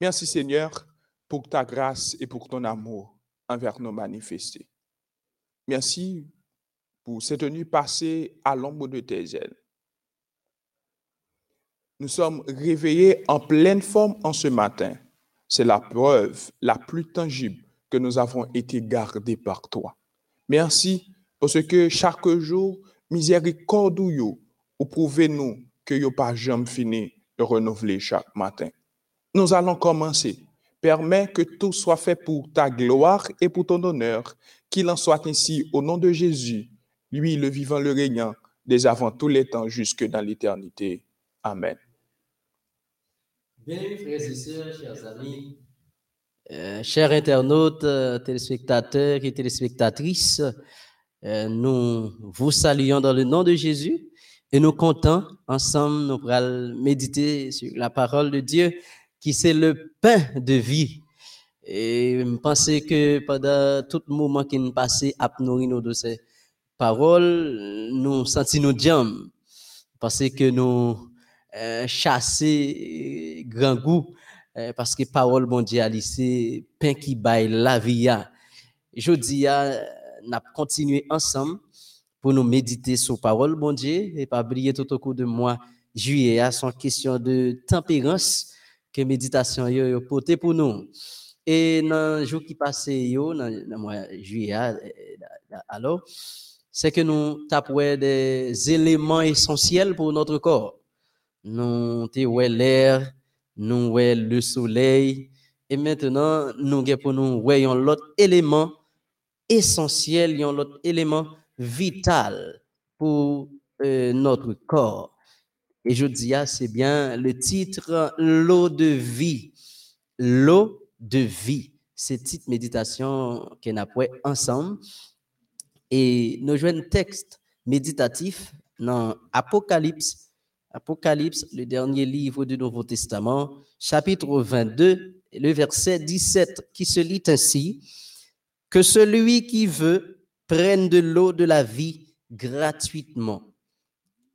Merci Seigneur pour ta grâce et pour ton amour envers nos manifestés. Merci pour cette nuit passée à l'ombre de tes ailes. Nous sommes réveillés en pleine forme en ce matin. C'est la preuve la plus tangible que nous avons été gardés par toi. Merci parce que chaque jour, miséricorde ou prouvez-nous que yo pas jamais fini de renouveler chaque matin. Nous allons commencer. Permets que tout soit fait pour ta gloire et pour ton honneur. Qu'il en soit ainsi au nom de Jésus, lui le vivant, le régnant, dès avant tous les temps jusque dans l'éternité. Amen. Bienvenue, frères et sœurs, chers amis, euh, chers internautes, euh, téléspectateurs et téléspectatrices. Euh, nous vous saluons dans le nom de Jésus et nous comptons ensemble, nous allons méditer sur la parole de Dieu qui c'est le pain de vie. Et je pense que pendant tout moment qui nous passé à nourrir de ces paroles, nous sentons nos jambes parce que nous euh, chasser grand goût euh, parce que parole mondiale c'est pain qui baille la vie. Je dis n'a continué ensemble pour nous méditer sur parole bon Dieu et pas oublier tout au cours de mois juillet à son question de tempérance que méditation yo, yo pour nous et dans le jour qui passé yo le mois juillet euh, alors c'est que nous tapons des éléments essentiels pour notre corps nous avons l'air nous voyons le soleil et maintenant nous pour nous voyons l'autre élément essentiel, un autre élément vital pour euh, notre corps. Et je dis, ah, c'est bien le titre L'eau de vie. L'eau de vie. C'est titre méditation qu'on a ensemble. Et nous jouons un texte méditatif dans Apocalypse. Apocalypse, le dernier livre du Nouveau Testament, chapitre 22, le verset 17, qui se lit ainsi. Que celui qui veut prenne de l'eau de la vie gratuitement.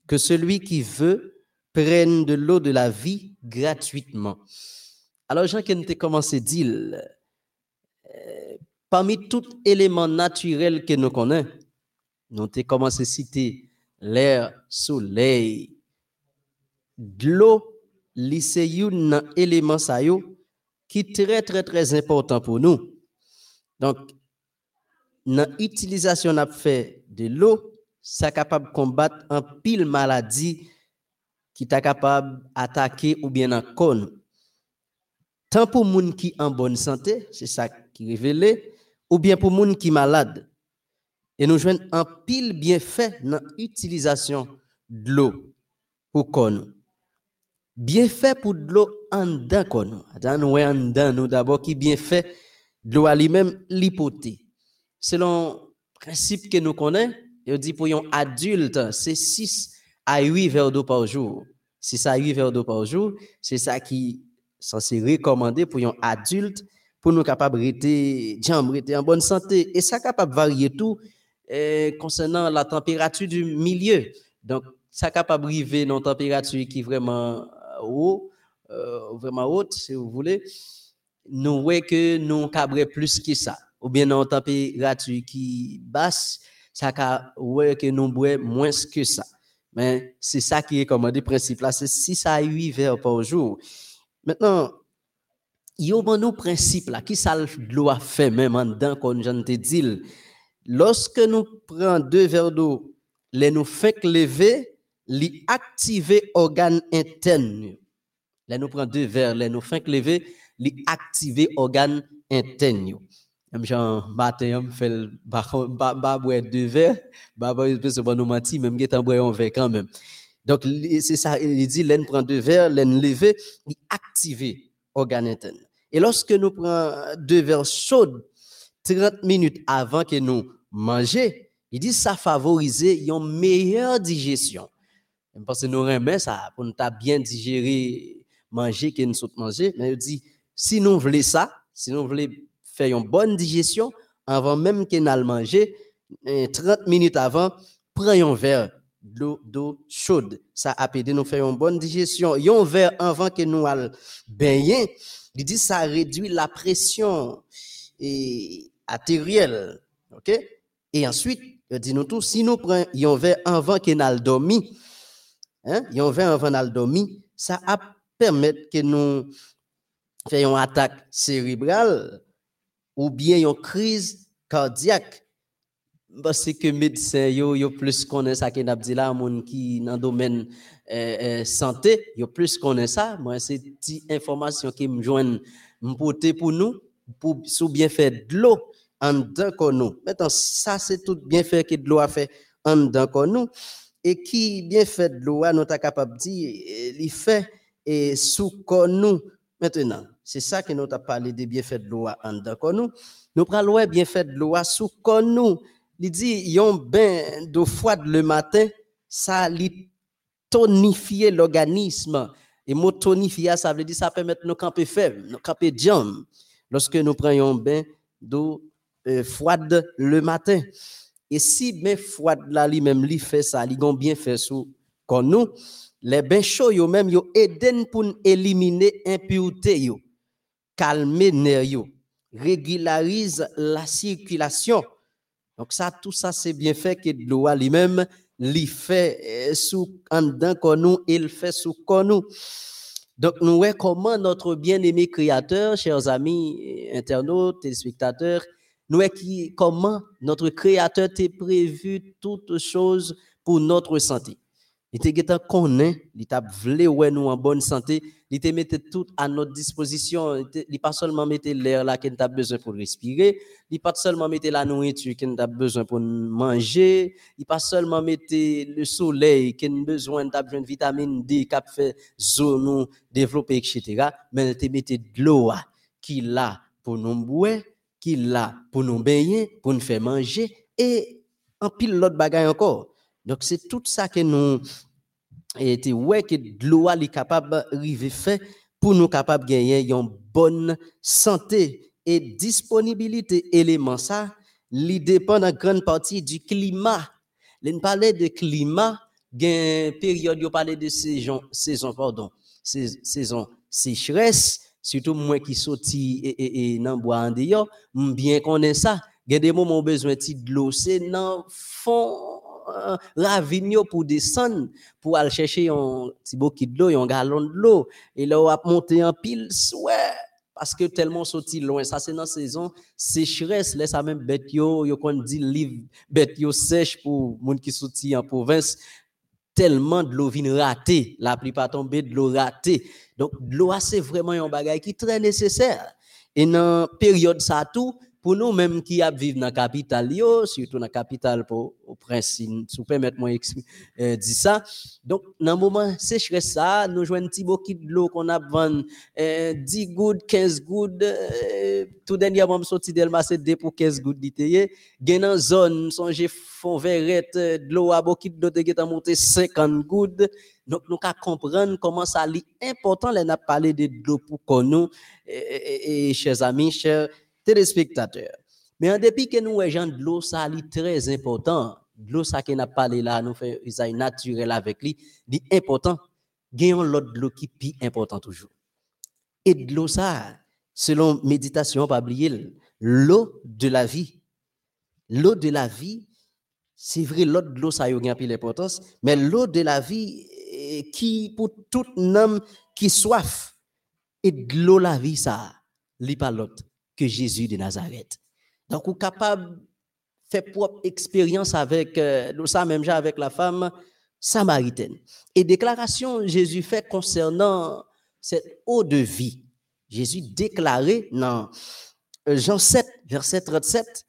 Que celui qui veut prenne de l'eau de la vie gratuitement. Alors, Jean, qui a commencé à dire, euh, parmi tout élément naturel que nous connaissons, nous avons commencé à citer l'air, soleil, l'eau, c'est un élément qui est très, très, très important pour nous. Donc, dans l'utilisation de l'eau, ça capable de combattre un pile maladie qui est capable d'attaquer ou bien en con. Tant pour gens qui en bonne santé, c'est ça qui révèle, ou bien pour gens qui malade. Et nous jouons un pile bien fait dans l'utilisation de l'eau pour con. Bien fait pour de l'eau en dedans con. Nous en dedans nous d'abord qui bien fait de l'eau à lui-même l'hypothèse selon le principe que nous connaissons, il dit pour un adulte, c'est 6 à 8 verres d'eau par jour. 6 à 8 verres d'eau par jour, c'est ça qui est censé recommander pour un adulte pour nous capables de en bonne santé. Et ça capable varier tout eh, concernant la température du milieu. Donc, ça capable de arriver dans une température qui est vraiment euh, haut, euh, vraiment haute, si vous voulez. Nous voyons que nous cabrons plus que ça ou bien dans température qui basse, ça ouais que nous boire moins que ça. Men, se sa ki rekomande prinsip la, se 6 a 8 ver por jour. Mètnen, yo ban nou prinsip la, ki sa lo a fe mèm an dan kon jan te dil. Lorske nou pren 2 ver do, le nou fek leve, li aktive organ interne. Le nou pren 2 ver, le nou fek leve, li aktive organ interne. Même Jean matin, on fait ba ba boire deux verres, ba ba peut se nous mentir même qu'étant boire un verre quand même. Donc c'est ça, il dit l'en prend deux verres, l'en lever, il activer organe Et lorsque nous prenons deux verres chauds 30 minutes avant que nous manger, il dit ça favorise une meilleure digestion. Parce que nous remet ça pour nous bien digérer manger que nous sommes manger, mais il dit si nous voulons ça, si nous voulons faire une bonne digestion avant même qu'on aille manger. 30 minutes avant, prenez un verre d'eau chaude. Ça a aidé nous faire une bonne digestion. Un verre avant que nous allions baigner, Il dit ça réduit la pression artérielle. OK? Et ensuite, il dit nous tous, si nous prenons un verre avant qu'il ait dormi, hein, verre avant qu'il ça a permettre que nous fassions une attaque cérébrale ou bien une crise cardiaque. Parce que médecins, yo, yo plus connaissent ça que n'a dit là, monde qui dans domaine euh, euh, santé, plus connaissent ça. Moi, c'est une information qui me joignent pour nous, pour sous bien faire de l'eau en dedans nous. Maintenant, ça, c'est tout bien fait que de l'eau a fait en dedans nous. Et qui bien fait de l'eau, nous sommes capable de dire, il fait et sous nous. Maintenant, c'est ça que nous avons parlé des bienfaits de l'eau en dedans nous. Nous prenons bien bienfaits de l'eau sous nous. Il dit, yon bain d'eau froide le matin, ça li tonifier l'organisme. Et mot tonifier, ça veut dire ça permet de nous camper faible, nous camper jam. Lorsque nous prenons un bain d'eau euh, froide le matin. Et si bien froide là, lui-même, lui fait ça, lui bien fait sous nous, les bains chauds, yo même, yo aident pour éliminer impureté, yo, calmer nerf, régularise la circulation. Donc ça, tout ça, c'est bien fait que l'eau lui-même, lui fait euh, sous en il fait sous. Donc, nous voyons comment notre bien-aimé créateur, chers amis, internautes, téléspectateurs, nous voyons comment notre créateur t'a prévu toutes choses pour notre santé. Il t'a connaît, il t'a voulu nous en bonne santé, il t'a mis tout à notre disposition, il pas seulement mettre l'air là qu'il a besoin pour respirer, il pas seulement mettre la nourriture qu'il a besoin pour manger, il pas seulement mettre le soleil qu'il a besoin de vitamine D qui fait zone développer etc. mais il t'a mis de l'eau qu'il a pour nous boire, qu'il a pour nous baigner, pour nous faire manger. Et en pile l'autre bagaille encore. Donc c'est tout ça que nous et ouais que gloire est capable river fait pour nous capable gagner une bonne santé et disponibilité élément ça li dépend en grande partie du climat. L'on parlait de climat, gain période on parlait de saison saison pardon, saison sécheresse surtout moi qui sorti et et, et nan bois en dehors, bien connaît ça. Gain des moments besoin de l'eau, c'est dans fond ravigno pour descendre, pour aller chercher un petit bouquet de l'eau, un gallon de l'eau. Et là, on va monter en pile, ouais, parce que tellement sorti loin. Ça, c'est dans la saison sécheresse. Là, ça même bête yo, yo qu'on dit livre, bête yo sèche pour monde qui sorti en province. Tellement de l'eau vient rater, la plupart tombée de l'eau ratée. Donc, l'eau, c'est vraiment un bagage qui est très nécessaire. Et dans la période ça tout, pour nous même qui vivent dans la capitale, surtout dans la capitale pour au prince, si vous permettez-moi euh, dire ça. Donc, dans le moment sécheresse, ça, nous jouons un petit bouquet de l'eau qu'on a vendu euh, 10 gouttes, 15 gouttes. Euh, tout dernièrement, je sorti d'Elma, c'est 2 pour 15 gouttes d'ité. Gain dans zone, songez fond verrette, de l'eau à bouquet de l'eau qui est monté 50 gouttes. Donc, nous avons comprendre comment ça est important, là, n'a parlé de l'eau pour nous, et, et, chers amis, chers téléspectateurs. Mais en dépit que nous, gens de l'eau, ça est très important. De l'eau, ça qu'on a parlé là, nous fait usage naturel avec lui, dit important. Gagnons l'autre de l'eau qui est important toujours. Et de l'eau, ça, selon méditation, pas oublier, l'eau de la vie. L'eau de la vie, c'est vrai, l'eau de l'eau, ça a eu l'importance, mais l'eau de la vie eh, qui, pour tout homme qui soif, et de l'eau la vie, ça, lit pas l'autre que Jésus de Nazareth. Donc, vous capable de faire propre expérience avec, euh, ça même avec la femme samaritaine. Et déclaration Jésus fait concernant cette eau de vie. Jésus déclaré dans euh, Jean 7, verset 37,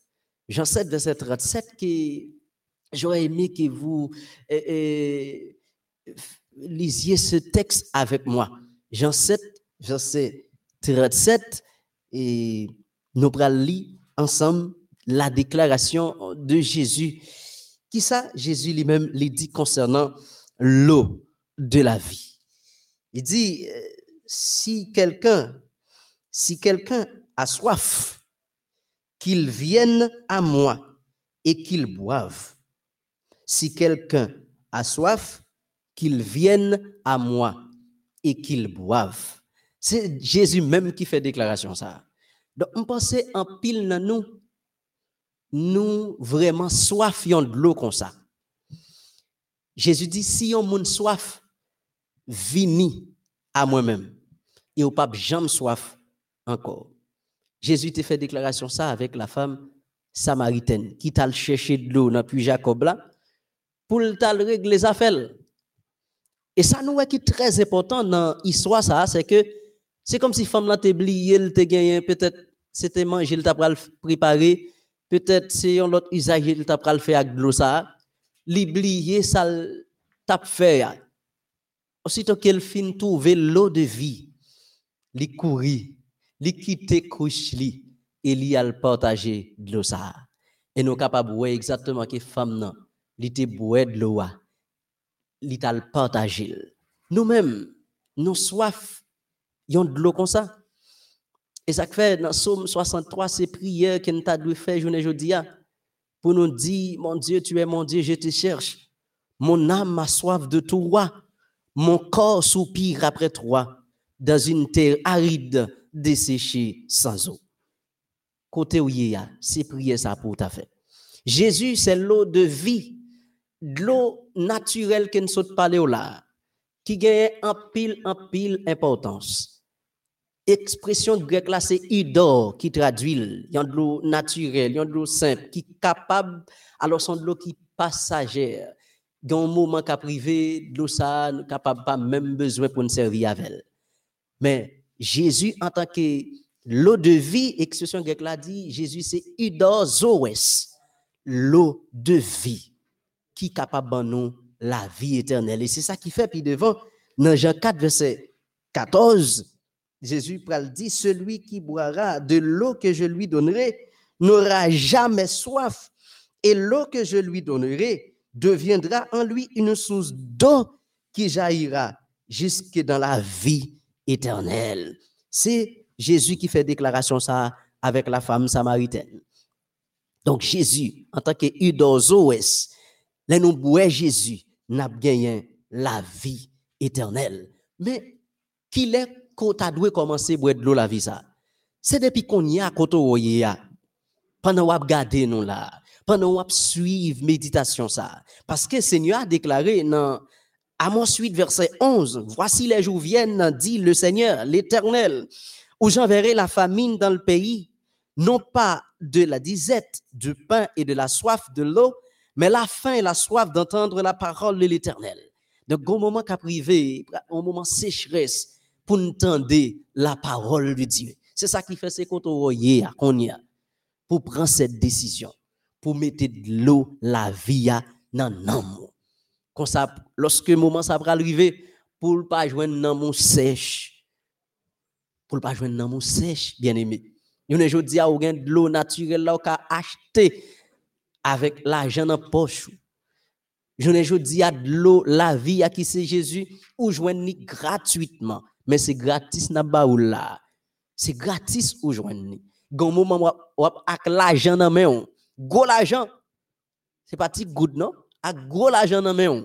Jean 7, verset 37, que j'aurais aimé que vous euh, lisiez ce texte avec moi. Jean 7, verset 37, et nous allons ensemble la déclaration de Jésus. Qui ça, Jésus lui-même lui dit concernant l'eau de la vie. Il dit, euh, si quelqu'un, si quelqu'un a soif, qu'il vienne à moi et qu'il boive. Si quelqu'un a soif, qu'il vienne à moi et qu'il boive. C'est Jésus même qui fait déclaration ça. Donc, on pensait en pile nous, nous vraiment soifions de l'eau comme ça. Jésus dit, si on a soif, vini à moi-même. Et au pape jamais soif encore. Jésus t'a fait déclaration ça avec la femme samaritaine qui t'a cherché de l'eau dans Jacob là pour t'a régler les affaires. Et ça nous est très important dans l'histoire ça c'est que c'est comme si femme là t'a oublié, elle t'a gagné peut-être c'était manger, elle t'a préparé, peut-être c'est un autre usage, elle t'a fait avec de l'eau ça. L'oublier ça t'a fait. Aussitôt qu'elle finit trouver l'eau de vie, li courir li quitter couche et li al partager de l'eau ça et nous capable voir exactement que femme li te boire de l'eau li tal partager nous mêmes nous soif yon de l'eau comme ça. Et ça fait dans Somme 63 c'est prière que nous dû faire journée aujourd'hui pour nous dire mon Dieu tu es mon Dieu je te cherche. Mon âme a soif de toi. Mon corps soupire après toi. Dans une terre aride desséché sans eau. Côté où il y a, c'est prier ça pour ta fait. Jésus, c'est l'eau de vie, l'eau naturelle qui ne saute pas là, qui gagne en pile, en pile importance. Expression grecque là, c'est idor qui traduit. Il y a de l'eau naturelle, il y a de l'eau simple, qui est capable, alors c'est de l'eau qui passagère. Dans un moment qu'a privé, de l'eau ça, capable pas même besoin pour nous servir avec elle. Mais Jésus, en tant que l'eau de vie, expression grecque l'a dit, Jésus c'est idozoes, l'eau de vie, qui est capable de nous la vie éternelle. Et c'est ça qui fait, puis devant, dans Jean 4, verset 14, Jésus dit, celui qui boira de l'eau que je lui donnerai n'aura jamais soif, et l'eau que je lui donnerai deviendra en lui une source d'eau qui jaillira jusque dans la vie éternel. C'est Jésus qui fait déclaration ça avec la femme samaritaine. Donc Jésus, en tant que Udozoes, là nous boire Jésus, n'a gagné la vie éternelle. Mais qu'il est qu'on a dû commencer à boire de l'eau la vie ça. C'est depuis qu'on y a quand y a pendant qu'on regarder nous là, pendant qu'on suivre méditation ça. Parce que Seigneur a déclaré dans mon suite verset 11. Voici les jours viennent, dit le Seigneur, l'Éternel, où j'enverrai la famine dans le pays, non pas de la disette, du pain et de la soif de l'eau, mais la faim et la soif d'entendre la parole de l'Éternel. Donc, au moment qu'a privé, au moment sécheresse, pour entendre la parole de Dieu. C'est ça qui fait ce qu'on a, pour prendre cette décision, pour mettre de l'eau, la vie dans l'amour lorsque le moment ça va arriver, pour ne pas joindre dans mon sèche, pour ne pas joindre dans mon sèche, bien aimé. Une jour dis à de l'eau naturelle là qu'a acheté avec l'argent dans poche. Je ne dis à de l'eau la vie à qui c'est Jésus ou joindre gratuitement, mais c'est gratis na ba là. C'est gratis ou joindre. Gon moment avec l'argent dans main, go l'argent. C'est pas petit good non? à gros l'argent dans main,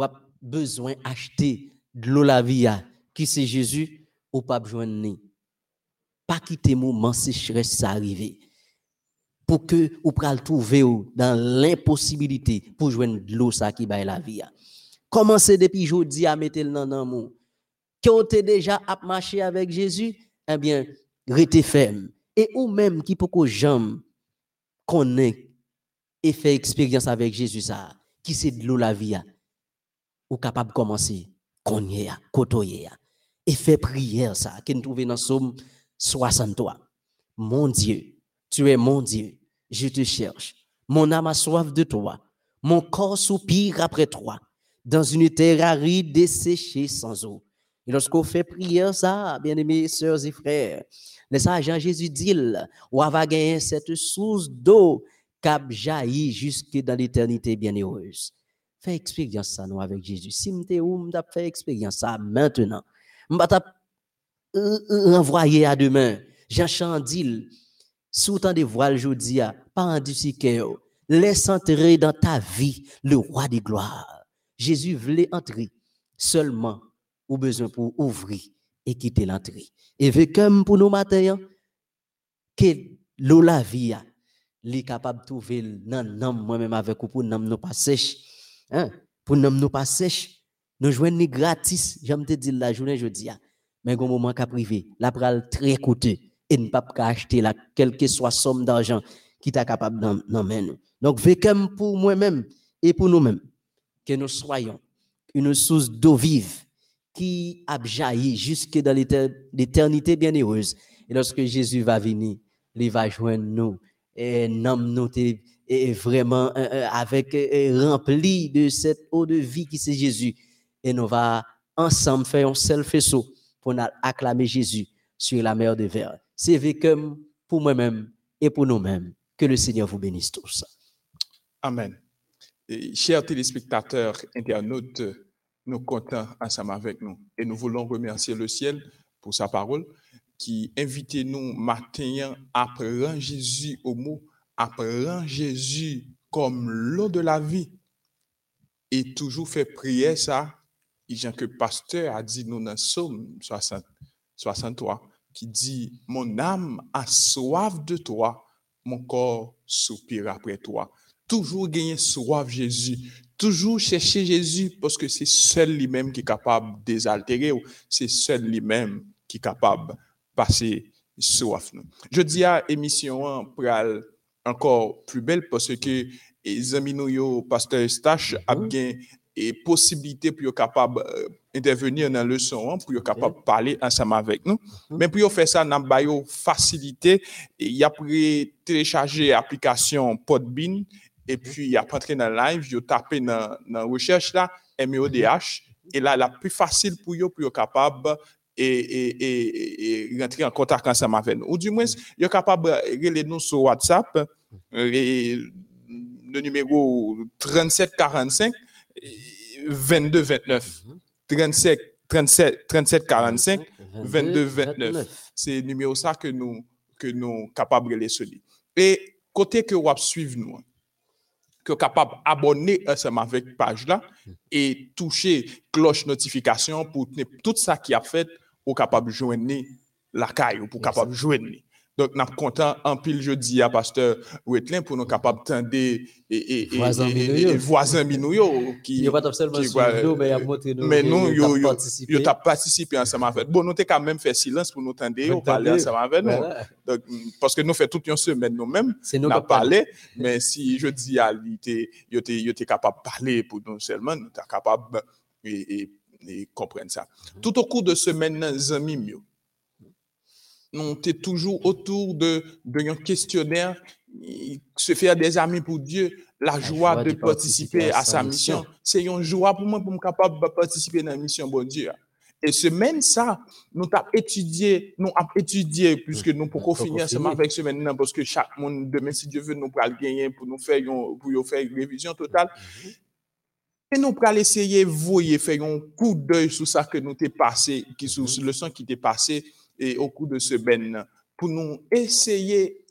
a besoin acheter de l'eau la vie qui c'est Jésus? Ou pas ni. Pas quitter moment sécheresse arriver pour que ou pral trouver dans l'impossibilité pour joindre de l'eau ça qui baille la vie. Commencez depuis aujourd'hui à mettre le dans l'amour. Qui ont déjà à marcher avec Jésus, eh bien, restez ferme. Et ou même qui peut que j'aime connaît et fait expérience avec Jésus ça, qui c'est de l'eau la vie, ou capable de commencer, cogner, côtoyer, et faire prière ça, qui nous trouve dans Somme 63. Mon Dieu, tu es mon Dieu, je te cherche. Mon âme a soif de toi. Mon corps soupire après toi, dans une terre aride desséchée sans eau. Et lorsqu'on fait prière, ça, bien-aimés sœurs et frères, le Seigneur Jésus dit, on va gagner cette source d'eau cap jaillit jusque dans l'éternité bienheureuse. Fais expérience ça nous avec Jésus. Si m'te ou m'ta fait expérience ça maintenant. M'ta renvoyer à demain. Jean Chandil sous temps de voile jodi pas en cœur. Laisse entrer dans ta vie le roi des gloires. Jésus voulait entrer seulement au besoin pour ouvrir et quitter l'entrée. Et veut comme pour nous matin, hein, que l'eau la vie, est capable de trouver dans moi-même avec vous pour nous nous pas sèche. Hein? Pour nous nous pas sèche. Nous jouons gratis, j'aime te dire la journée, je dis, hein. mais un moment qu'à privé, la pral très coûteux et ne pas acheter la quelle que soit somme d'argent qui est capable nous. Donc, comme pour moi-même et pour nous-mêmes, que nous soyons une source d'eau vive qui a jailli jusque dans l'éternité bienheureuse. Et lorsque Jésus va venir, il va joindre nous et nous et vraiment euh, euh, avec euh, rempli de cette eau de vie qui c'est Jésus. Et nous va ensemble faire un seul faisceau pour acclamer Jésus sur la mer de verre. C'est vécu pour moi-même et pour nous-mêmes. Que le Seigneur vous bénisse tous. Amen. chers téléspectateurs, internautes, nous comptons ensemble avec nous et nous voulons remercier le ciel pour sa parole qui invite nous matin à prendre Jésus au mot, à prendre Jésus comme l'eau de la vie et toujours faire prier ça. Et Jean que pasteur a dit nous dans 60, 63 qui dit mon âme a soif de toi, mon corps soupire après toi. toujou genye souav Jezu, toujou chèche Jezu, poske se sel li mèm ki kapab dezaltere ou, se sel li mèm ki kapab pase souaf nou. Je di a emisyon an pral ankor plu bel, poske e zanminou yo Pastor Eustache mhm. ap gen e posibilite pou yo kapab euh, intervenir nan le son an, pou yo kapab okay. pale ansama vek nou. Mhm. Men pou yo fè sa nan bayo fasilite, e ya pou re telechaje aplikasyon Podbean, epi ya patre nan live, yo tape nan, nan recherche la, MEODH, e la la pi fasil pou yo, pou yo kapab e rentri an kontak ansam aven. Ou di mwen, yo kapab rele nou sou WhatsApp, le, le numero 3745 2229. 37, 37, 3745 2229. Se numero sa ke nou, ke nou kapab rele soli. E kote ke wap suiv nou an, que capable d'abonner ensemble avec page là et toucher cloche notification pour tout ça qui a fait pour capable de joindre la caille ou pour capable de joindre Donk nap kontan anpil jodi a pasteur Wetlen pou nou kapap tende e, e, e vwazan e, minou yo. Yo pat obselman sou euh, yo, men ap montre nou. Men nou yo tap patisipe ansama vet. Bon, nou te ka men fè silans pou nou tende yo, pale ansama vet nou. Donk, paske nou fè tout yon semen nou men, nap pale, men si jodi a li te, yo te kapap pale pou nou selman, nou te kapap e kompren sa. Tout ou kou de semen nan zanmim yo. Nous sommes toujours autour de, de un questionnaire, se faire des amis pour Dieu, la, joie, de, participer, à, sa mission. C'est une joie pour moi pour me capable de participer à la mission, bon Dieu. Et semaine ça, nous avons étudié, nous avons étudié, puisque nous pouvons finir seulement avec semaine parce que chaque monde, demain, si Dieu veut, nous pourrons gagner pour nous faire, pour faire une révision totale. Mhm. Et nous pourrons essayer, voyez, faire un coup d'œil sur ça que nous t'ai passé, qui, sur mhm. le sang qui t'est passé, et au cours de ce ben pour nous essayer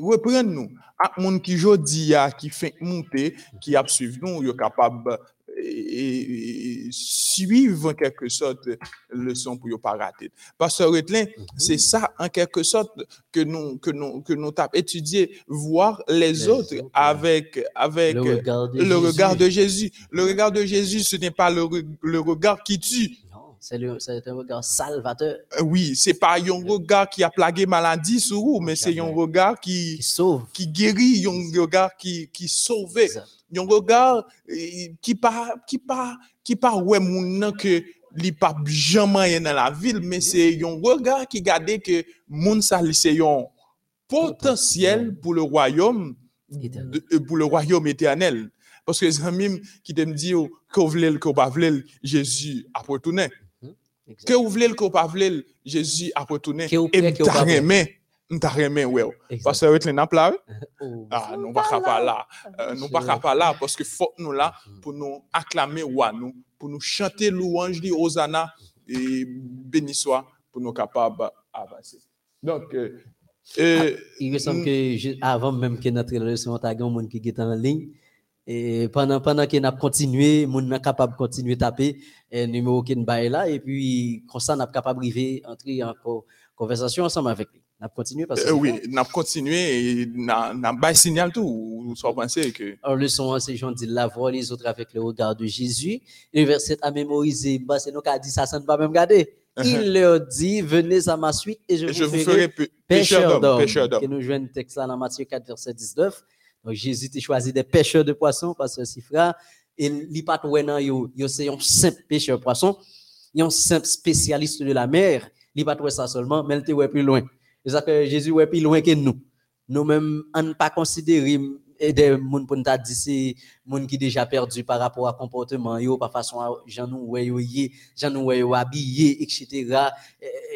reprendre nous à mon qui jodi qui fait monter qui a suivi nous est capable et, suivre en quelque sorte le son pour ne pas rater. Pasteur Retlin, mhm. c'est ça en quelque sorte que nous que nous que nous avons étudié, voir les, autres, avec avec le regard de, Jésus. le regard de Jésus. ce n'est pas le, le regard qui tue, c'est un regard salvateur. Euh, oui, c'est pas un regard qui a plagué maladie sur vous, mais c'est un regard qui, qui sauve, qui guérit, un regard qui, qui sauve. Un regard euh, qui pas, qui pas, qui pas ouais moun que li pas jamais dans la ville, mais c'est un regard qui garde que moun sa c'est un potentiel pour le royaume, euh, pour le royaume éternel. Parce que les amis qui te me que vous pas Jésus a retourné. Que vous voulez, que vous pas voulez, Jésus a retourné. Et t'as remis, t'as remis, ouais. Parce que vous êtes là, ah, nous pas pas là. Euh, nous pas pas là parce que faut nous là mm-hmm. pour nous acclamer ou nous, pour nous chanter louange dit Hosanna et béni soit pour nous capables d'avancer. Donc, euh, euh, il me semble que avant même que notre leçon, y a un qui est en ligne. Et pendant, pendant qu'on a continué, on est capable de continuer à taper le numéro qui est là. Et puis, comme ça, on est capable d'entrer en conversation ensemble avec lui. On a continué parce que. Euh, oui, on a continué et on a pas signal tout. Vous soit pensé que. Alors, le son, c'est Jean dit la voix les autres avec le regard de Jésus. Le verset à mémoriser, bah, c'est nous qui a dit ça, ça ne va même garder. Il leur dit, venez à ma suite et je, vous, ferai, pêcheur d'hommes. Que nous jouons un texte là dans Matthieu 4, verset 19. Donc Jésus a choisi des pêcheurs de poissons parce que si frère, il n'y pas de yo, yo c'est un simple pêcheur de poissons, un simple spécialiste de la mer, pas ça seulement, mais il était plus loin. C'est ça que Jésus est plus loin que nous. Nous-mêmes, on ne pas considérer des gens pour nous dire c'est gens qui déjà perdu par rapport à comportement yo par façon gens nous ouais yo gens nous ouais habillé etc.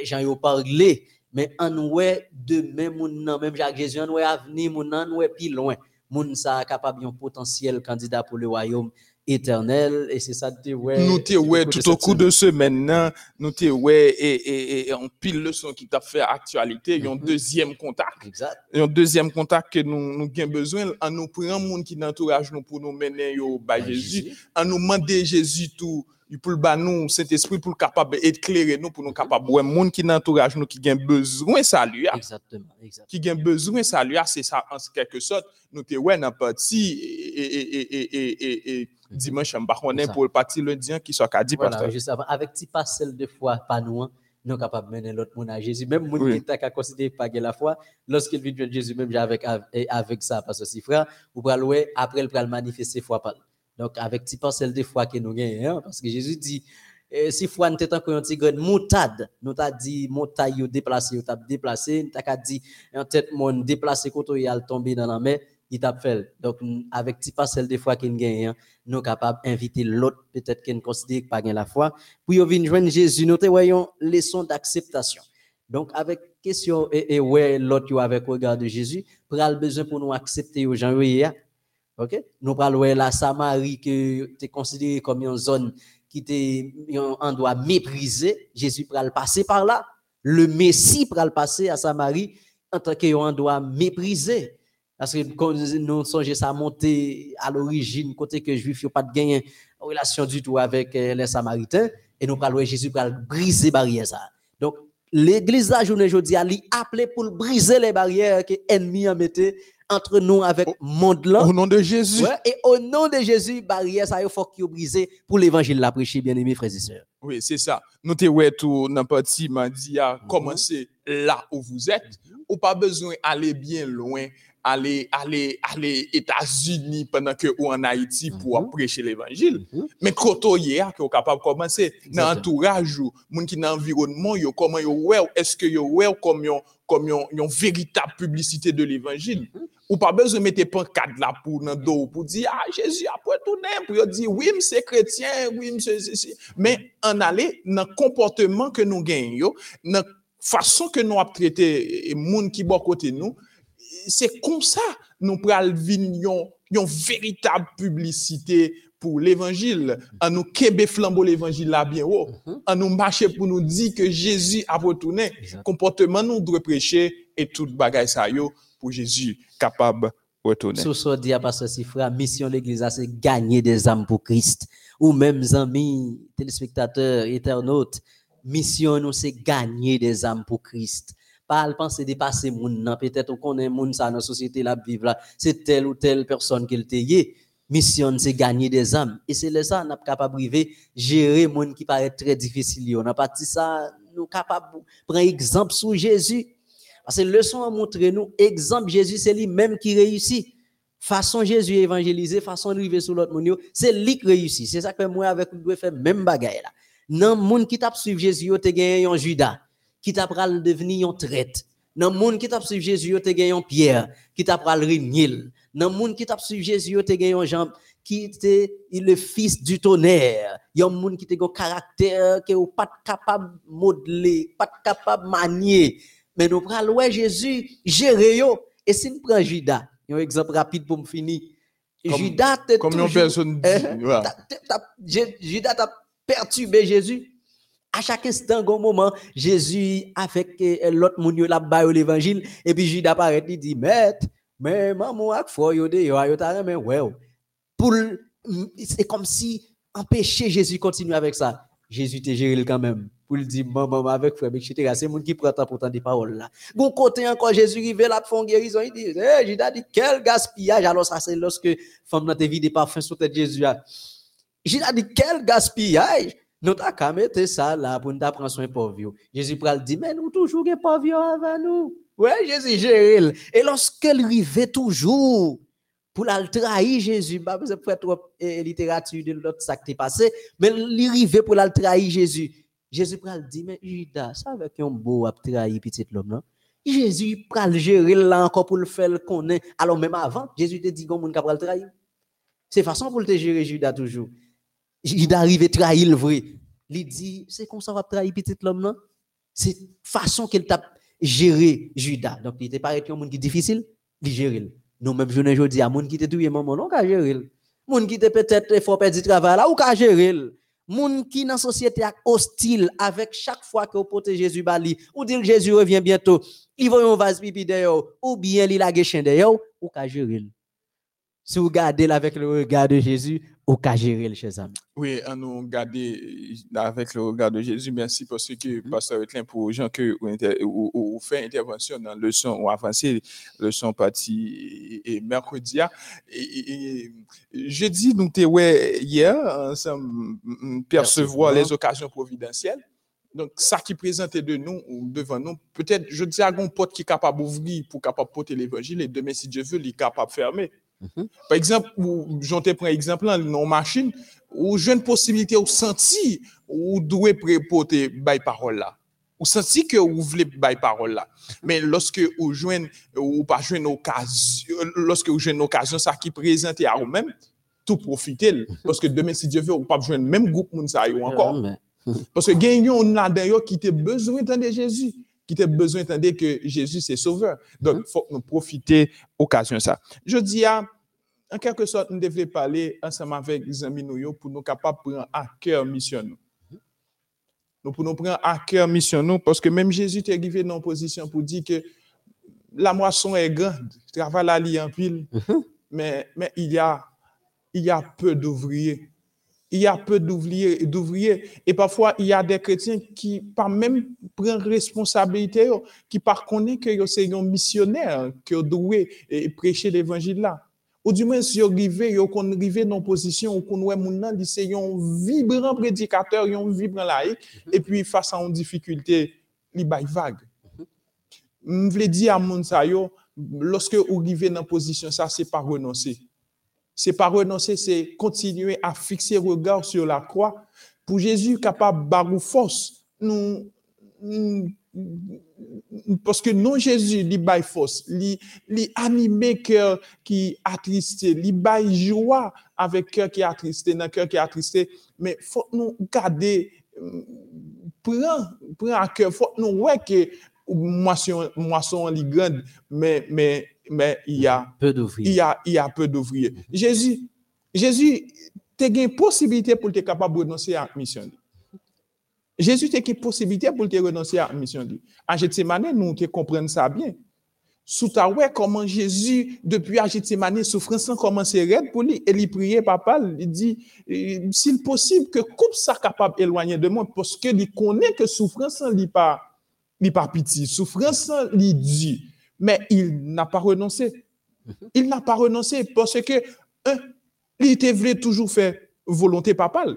gens yo parlé mais on ouais de même même Jacques Jésus on ouais avenir mon on ouais plus loin moun sa capable un potentiel candidat pour le royaume éternel. Et c'est ça ouais nous te ouais tout au cours de ce maintenant nous te ouais et, et, et en pile leçon qui t'a fait actualité il y a un deuxième contact. Exact. Il y a un deuxième contact que nous nous avons besoin. En nous prenant monde qui entourage nous pour nous mener au bas Jésus. En nous demander Jésus tout pour le nous cet esprit pour capable éclairer nous pour nous capable. Ouais monde qui entourage nous qui a besoin salut exactement exactement. Qui a besoin salut c'est ça en quelque sorte. Nous te ouais dans partie et et et et et dimanche on est pour le parti lundi qui soit qu'a dit voilà juste avant. Avec petit parcelle de foi pas nous hein, nous capable mener l'autre monde à Jésus. Même monde qui t'a considéré pas la foi lorsqu'il vient de Jésus même avec avec ça parce que si frère ou pour après il va manifester foi donc, avec petit parcelle de foi que nous gagnons, hein, parce que Jésus dit, eh, si foi n'était encore un petit grain moutade, nous t'a dit, montagne déplacé, t'a déplacé, t'a dit, en tête, mon déplacé, quand il a tombé dans la mer, il t'a fait. Donc, avec petit parcelle de foi qu'il gagne, hein, nous sommes capables d'inviter l'autre, peut-être qu'il ne considère pas la foi, on vient joindre Jésus, nous voyons leçon d'acceptation. Donc, avec question, et, ouais, l'autre, avec regard de Jésus, pour le besoin pour nous accepter aux gens, OK? Nous parlons de la Samarie que tu considéré comme une zone qui était on doit mépriser. Jésus le passer par là. Le Messie le passer à Samarie en tant qu'on doit mépriser. Parce que quand nous songeons ça monter à l'origine, côté que les Juifs n'ont pas de gain relation du tout avec euh, les Samaritains, et nous parlons de Jésus pour briser les barrières. Donc, l'église la journée aujourd'hui a appelé pour briser les barrières que l'ennemi a mettait entre nous avec le monde là. Au nom de Jésus. et au nom de Jésus, barrière ça il faut qu'il brisé pour l'évangile la prêcher bien aimés frères et sœurs. Oui, c'est ça. Nous te ouais tout n'importe qui m'a dit à mhm. commencer là où vous êtes, mhm. ou pas besoin d'aller bien loin aller aller aller États-Unis pendant que ou en Haïti pour mhm. prêcher l'évangile. Mais quand on est capable commencer dans l'entourage ou moun qui dans l'environnement yo comment yo ouais est-ce que yo ouais comme yo comme une véritable publicité de l'évangile? Ou pas besoin de mettre pancarte là pour dans dos pour dire ah Jésus a retourné pour dire oui c'est chrétien oui c'est mais en aller dans comportement que nous gagnons dans façon que nous avons traité monde qui bon côté nous c'est comme ça nous pral une véritable publicité pour l'évangile, à nous kebe flambeau l'évangile là bien haut, à nous marcher pour nous dire que Jésus a retourné, comportement nous doit prêcher et tout bagage ça yo pour Jésus capable retourner. Ce soit dit à pasteur frère, mission l'église c'est gagner des âmes pour Christ. Ou même amis téléspectateurs, internautes, mission nous c'est gagner des âmes pour Christ pas penser dépasser moun peut-être qu'on connaît moun ça dans société la vivre là c'est telle ou telle personne qui le mission c'est gagner des âmes. Et c'est ça on est capable de gérer moun qui paraît très difficile. On a parti ça nous capable prendre exemple sur Jésus. Parce que leçon à montrer nous exemple Jésus c'est lui même qui réussit. Façon Jésus évangéliser façon vivre sur l'autre monde c'est lui qui réussit. C'est ça que moi avec nous doit faire même bagaille là. Non moun qui t'a suivre Jésus tu gagné un Judas qui t'a pral devenir un traite. Dans le monde qui t'a suivi Jésus, tu gagné un Pierre, qui t'a pral régner. Dans le monde qui t'a suivi Jésus, tu gagné un Jean, qui était le fils du tonnerre. Il y a un monde qui a un caractère qui n'est pas capable de modeler, pas capable de manier. Mais nous prenons ouais Jésus gérer Et si nous prenons Judas, un exemple rapide pour me finir. Judas, comme une personne dit, eh, Judas a perturbé Jésus à chaque instant, un moment, Jésus avec euh, l'autre monde la baille l'évangile et puis Judas apparaît il dit maître mais maman a foi yo de yo yo ta mais ouais pour c'est comme si empêcher Jésus continuer avec ça. Jésus te géré quand même pour le dire maman avec frère etc. C'est monde qui prend temps pour des paroles là. Bon côté encore Jésus rivé là pour guérison, il dit "Eh, j'ai dit quel gaspillage alors ça c'est lorsque femme n'a te vide parfum sur tête Jésus. J'ai dit quel gaspillage nous qu'à mettre ça là pour nous prendre soin pauvre. Jésus pral dit mais nous toujours des pauvres avant nous. Ouais, Jésus géré. Et lorsqu'elle rivait toujours pour la trahir Jésus, pas besoin de trop eh, littérature de l'autre ça qui est passé, mais il arrivait pour la trahir Jésus. Jésus pral dit mais Judas, ça avec un beau à trahir petit l'homme non? Jésus pral gérer là encore pour le faire connaître. Alors même avant, Jésus te dit qu'on monde pral trahir. C'est façon pour le gérer Judas toujours. Judas arrive trahir le vrai. Il dit c'est comme ça va trahir petit l'homme non? C'est façon qu'il t'a géré Judas. Donc il était pas un monde qui difficile, il gérer. Nous même je ne dis à monde qui te doué maman non ka gérer. Monde qui te peut-être faut perdre du travail là ou ka gérer. Moun qui dans société hostile avec chaque fois que vous portez Jésus bali ou dire Jésus revient bientôt, il va un vase pipi d'ailleurs ou bien il a chien d'ailleurs ou ka gérer. Si vous regardez avec le regard de Jésus, au cas gérer, chers amis. Oui, on nous regarder avec le regard de Jésus. Merci parce que, mm Pasteur Etlin, pour les gens qui ont fait intervention dans le son ou avancé le son parti et, mercredi. Ah, et, jeudi, nous ouais, hier, ensemble, percevoir les occasions providentielles. Donc, ça qui présente de nous, ou devant nous, peut-être, je dis à un pote qui est capable d'ouvrir pour capable porter l'évangile, et demain, si Dieu veut, il est capable de fermer. Mhm. Par exemple, j'en te prends exemple dans nos machines, où j'ai une possibilité ou senti ou doué préporter bail parole là. Ou senti que vous voulez bail parole là. Mais lorsque vous jouez ou pas jouez une occasion, lorsque vous jouez une occasion, ça qui présente à vous-même, tout profiter. Parce que demain, si Dieu veut, vous pas jouer le même groupe moun ça encore. Parce que gagnons là d'ailleurs qui a besoin de Jésus qui a besoin d'entendre que Jésus c'est sauveur. Donc, il mm-hmm. faut que nous profiter occasion ça. Je dis à, en quelque sorte, nous devons parler ensemble avec les amis nous pour nous capables de prendre à cœur mission nous. Nous pouvons prendre à cœur mission nous parce que même Jésus est arrivé dans une position pour dire que la moisson est grande, le travail là en pile, mm-hmm. mais, mais il, y a, il y a peu d'ouvriers il y a peu d'ouvriers et parfois il y a des chrétiens qui pas même prennent responsabilité qui par connaît que c'est un missionnaire qui doit prêcher l'évangile là. Ou du moins si qu'on arrivé dans position où mon nan c'est un vibrant prédicateur un vibrant laïc mhm. et puis face à une difficulté il bail vague. Je voulais dire à mon ça lorsque vous arrivez dans position ça c'est pas renoncer c'est pas renoncer, c'est continuer à fixer regard sur la croix. Pour Jésus, capable de force, nous, parce que non Jésus, il bail force, il, il animé cœur qui attristé, il bail joie avec cœur qui attristé, dans cœur qui attristé. Mais faut nous garder, prends, prends à cœur, faut nous ouais que moisson, moisson est grande, mais, mais mais il y a peu d'ouvriers. Il y a, il y a peu d'ouvriers. Jésus, Jésus, tu as une possibilité pour être capable de renoncer à la mission. Jésus, tu as une possibilité pour te renoncer à la mission. En Gethsemane, nous comprenons ça bien. Sous ta ouais, comment Jésus, depuis à Gethsemane, souffrance commence à raide pour lui, et il priait, papa, il dit, s'il possible, que coupe ça capable d'éloigner de moi, parce que il connaît que souffrance, il pas, pas pitié. Souffrance, il dit mais il n'a pas renoncé. Il n'a pas renoncé parce que, un, il était voulu toujours faire volonté papale.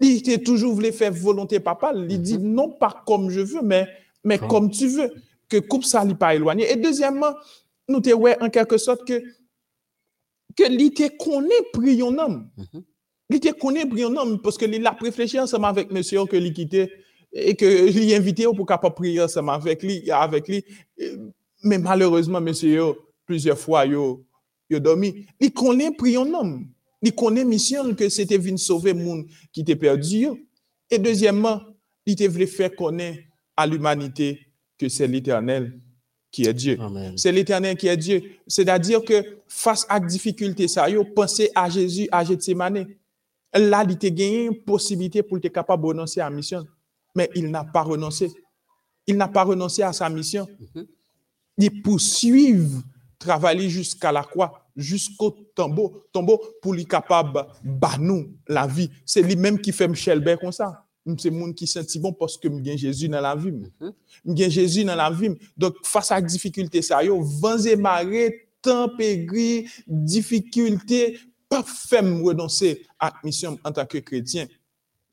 Il était toujours voulu faire volonté papale. Il dit mhm. non pas comme je veux, mais, mais comme tu veux. Que coupe ça n'est pas éloigné. Et deuxièmement, nous te ouais en quelque sorte que que l'ité connaît pris un homme. L'ité connaît pris un homme parce que il a réfléchi ensemble avec monsieur que l'il quittait et que lui invité pour capable prier ensemble avec lui avec lui mais malheureusement monsieur plusieurs fois yo yo dormi il connaît prier un homme il connaît mission que c'était venir sauver monde qui était perdu et deuxièmement il te voulait faire connaître à l'humanité que c'est l'Éternel qui est Dieu. C'est l'Éternel qui est Dieu. C'est-à-dire que face à difficulté ça, yo pensez à Jésus à Gethsemane. Là, il a gagné une possibilité pour être capable de renoncer à la mission mais il n'a pas renoncé. Il n'a pas renoncé à sa mission. Mhm. Il poursuit travailler jusqu'à la croix, jusqu'au tombeau, tombeau pour lui capable bah nous la vie. C'est lui-même qui fait Michel Bert comme ça. C'est monde qui senti bon parce que j'ai Jésus dans la vie. J'ai Jésus dans la vie. Donc face à la difficulté ça yo, vents et marées, tempéries, difficultés, pas faire renoncer à la mission en tant que chrétien.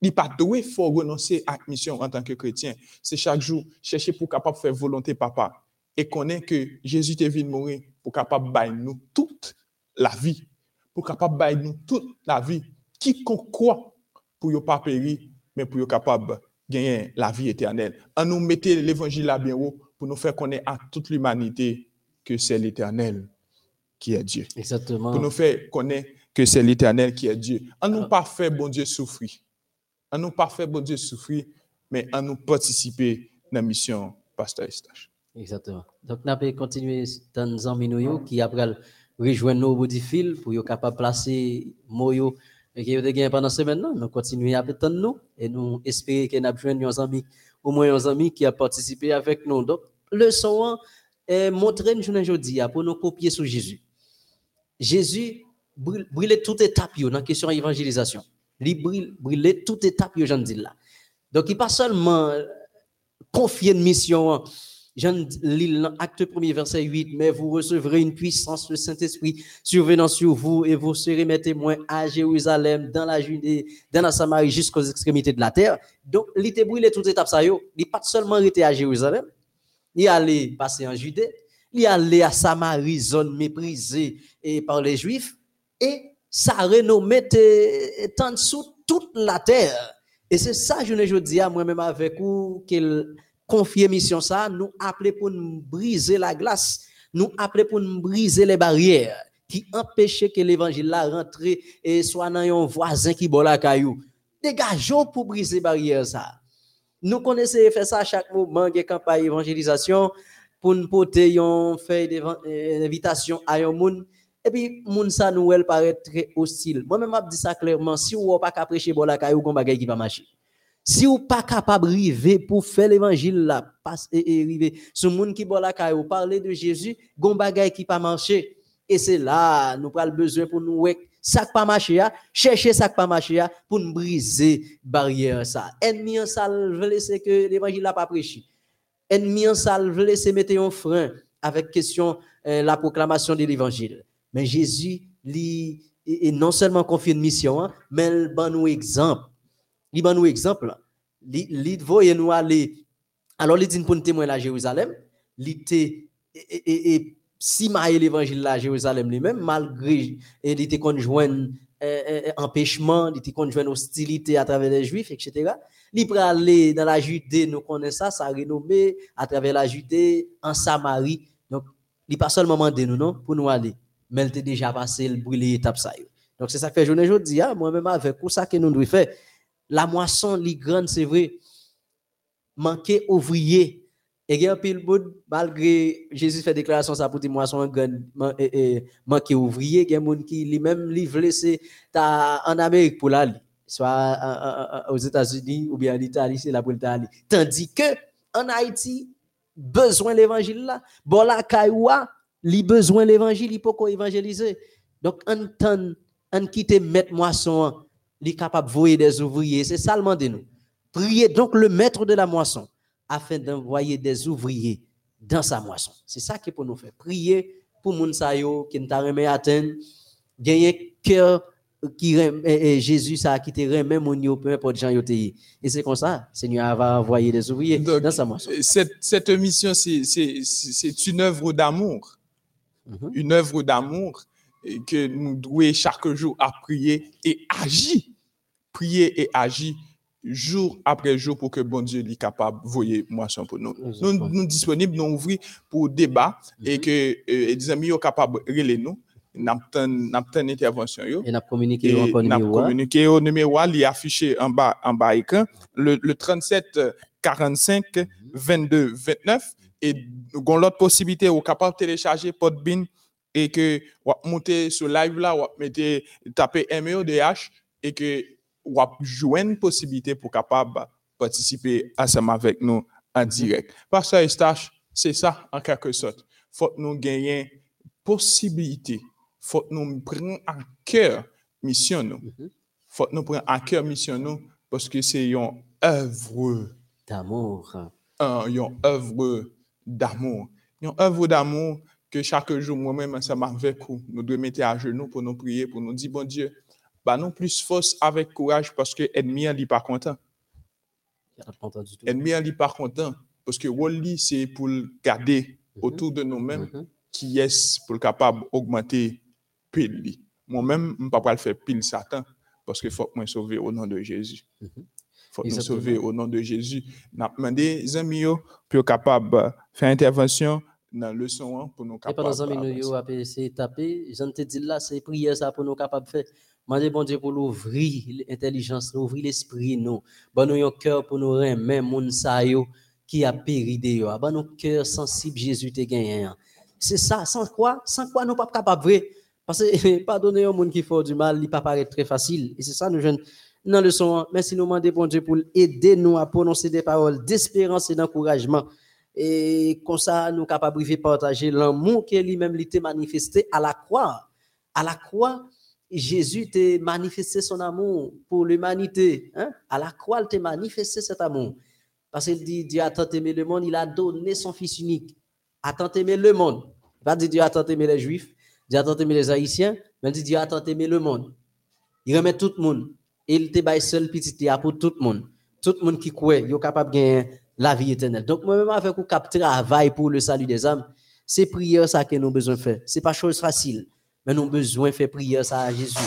Il pas doué faut renoncer à la mission en tant que chrétien. C'est chaque jour chercher pour capable faire volonté papa et connaître que Jésus est venu mourir pour capable bailler nous toute la vie, pour capable bailler nous toute la vie. Quiconque croit pour ne pas périr, mais pour être capable gagner la vie éternelle. En nous mettre l'évangile bien haut pour nous faire connaître à toute l'humanité que c'est l'éternel qui est Dieu. Exactement. Pour nous faire connaître que c'est l'éternel qui est Dieu. En nous pas faire bon Dieu souffrir. En nous pas faire bon Dieu souffrir, mais en nous participer dans la mission Pasteur Estache. Exactement. Donc, nous allons continuer dans les amis qui après rejoindre nos bout du fil pour être capable de placer moyo et qui est gagné pendant semaine. Nous continuons à attendre nous et nous espérons que nous avons nos amis, au moins nos amis qui a participé avec nous. Donc, le son est montré une journée aujourd'hui pour nous copier sur Jésus. Jésus brûlait toute étape dans la question d'évangélisation. Il brûlait toute étape, j'en dis là. Donc, il pas seulement confier une mission Jean lis acte 1 verset 8, mais vous recevrez une puissance, le Saint-Esprit survenant sur vous et vous serez mes témoins à Jérusalem, dans la Judée, dans la Samarie, jusqu'aux extrémités de la terre. Donc, il était brûlé toute étape ça, il n'est pas seulement été à Jérusalem, il allait passer en Judée, il allait à Samarie, zone méprisée et par les Juifs, et ça renommé tant sous toute la terre. Et c'est ça, je ne dis à moi-même avec vous, qu'il confier mission ça, nous appeler pour nous briser la glace, nous appeler pour nous briser les barrières qui empêchaient que l'évangile la rentre et soit dans un voisin qui boit la caillou. Dégageons pour briser les barrières ça. Nous connaissons faire ça à chaque moment de campagne d'évangélisation pour nous porter une feuille d'invitation à un monde. Et puis, moun ça paraît très hostile. Moi-même, je dis ça clairement. Si vous n'avez pas prêcher pour la caillou, vous qui va marcher. Si vous pas capable de pour faire l'évangile là, passe et arriver, ce monde qui boit la caille, vous parler de Jésus, gon bagay qui pas marché. Et c'est là, nous avons besoin pour nous, ça pas marché, chercher ça pas marché, pour nous briser barrière ça. Ennemi en veut laisser que l'évangile n'a pas prêché. Ennemi en veut laisser mettre un frein avec question euh, la proclamation de l'évangile. Mais Jésus, et non seulement confie une mission, hein, mais il donne nous exemple il ban nous exemple. Il nous. Alors, il dit pour nous témoigner à Jérusalem. Il était et si l'évangile à Jérusalem lui-même, malgré il était conjoint empêchement, il était conjoint hostilité à travers les Juifs, etc. Il peut aller dans la Judée, nous connaissons ça, ça a renommé à travers la Judée, en Samarie. Donc, il pas seulement demandé nous, non, pour nous aller, mais il était déjà passé le brûler étape ça. Donc, c'est ça que fait journée aujourd'hui, hein, moi-même avec ça que nous devons faire. La moisson li c'est vrai. Manquer ouvrier. Et a pile malgré Jésus fait déclaration ça pour dire moisson grande manquer ouvrier il y a monde qui lui même livre laissé en Amérique pour l'aller soit aux États-Unis ou bien en Italie c'est là pour tandis que en Haïti besoin l'évangile là bon la li besoin l'évangile il peut évangéliser donc en temps en quitter mettre moisson il est capable de voyer des ouvriers. C'est ça le de nous. Priez donc le maître de la moisson afin d'envoyer des ouvriers dans sa moisson. C'est ça qui pour nous faire. Prier pour moun sa qui nous atteindre, gagner cœur qui et Jésus ça qui te remet mon peu importe Et c'est comme ça, Seigneur va envoyer des ouvriers dans sa moisson. Cette, cette mission c'est une œuvre d'amour. Mhm. Une œuvre d'amour que nous devons chaque jour à prier et agir. Prier et agir jour après jour pour que bon Dieu soit capable de voyer moisson pour nous. Nous sommes disponibles, nous ouvrons pour débat et mhm. que euh, les amis sont capables de relayer nous. Nous avons une intervention. Et nous communiqué au numéro. communiqué au numéro, il est affiché en bas, en bas écran, le, le 37 45 22 29. Et nous avons l'autre possibilité, vous capable de télécharger Podbean et que vous monter sur live là, vous mettez taper MEODH et que vous jouez une possibilité pour capable participer ensemble avec nous en mhm. direct. Parce que stage, c'est ça en quelque sorte. Faut nous gagner possibilité, faut nous prendre à cœur mission nous. Mhm. Faut nous prendre à cœur mission nous parce que c'est une œuvre, D'amour. un- une œuvre d'amour. Une œuvre d'amour que chaque jour, moi-même, ensemble avec vous, nous devons mettre à genoux pour nous prier, pour nous dire, bon Dieu, bah non plus force avec courage parce que l'ennemi n'est pas content. L'ennemi n'est pas content parce que Wally, c'est pour garder autour de nous-mêmes Mhm. qui est pour le capable d'augmenter pile. Moi-même, je ne peux pas le faire pile Satan parce qu'il faut que je sauver au nom de Jésus. Mhm. Faut nous sauver au nom de Jésus. Nous avons demandé amis pour capable faire intervention dans le leçon hein, pour nous Et capables pendant 5 minutes, d'avancer. yo ap essayer de taper, je te dis là, c'est prière ça pour nous capables de faire. Mandez bon Dieu pour l'ouvrir l'intelligence, nous, ouvrir l'esprit nous. Bon nous un cœur pour nous remettre moun sa yo qui a péri de yo. Bon nous cœur sensible Jésus te gagné. hein. C'est ça, sans quoi, sans quoi nous pas capable vrai? Parce que pardonner un monde qui fait du mal, il pas paraître très facile. Et c'est ça nous jeunes dans le son. Merci nous demander bon Dieu pour aider nous à prononcer des paroles d'espérance et d'encouragement. Et comme ça, nous capables de partager l'amour que lui-même lui t'a manifesté à la croix. À la croix, Jésus t'a manifesté son amour pour l'humanité. hein? À la croix, il t'a manifesté cet amour. Parce qu'il dit, Dieu a tant aimé le monde, il a donné son Fils unique. A tant aimé le monde. Il va dire Dieu a tant aimé les Juifs, Dieu a tant aimé les Haïtiens, mais il dit Dieu a tant aimé le monde. Il remet tout le monde. Il te bail seul petit a pour tout le monde. Tout le monde qui croit, il est capable de gagner la vie éternelle. Donc, moi-même, avec vous, travail pour le salut des âmes, c'est prière ça que nous avons besoin de faire. Ce n'est pas chose facile, mais nous avons besoin de faire prière ça à Jésus.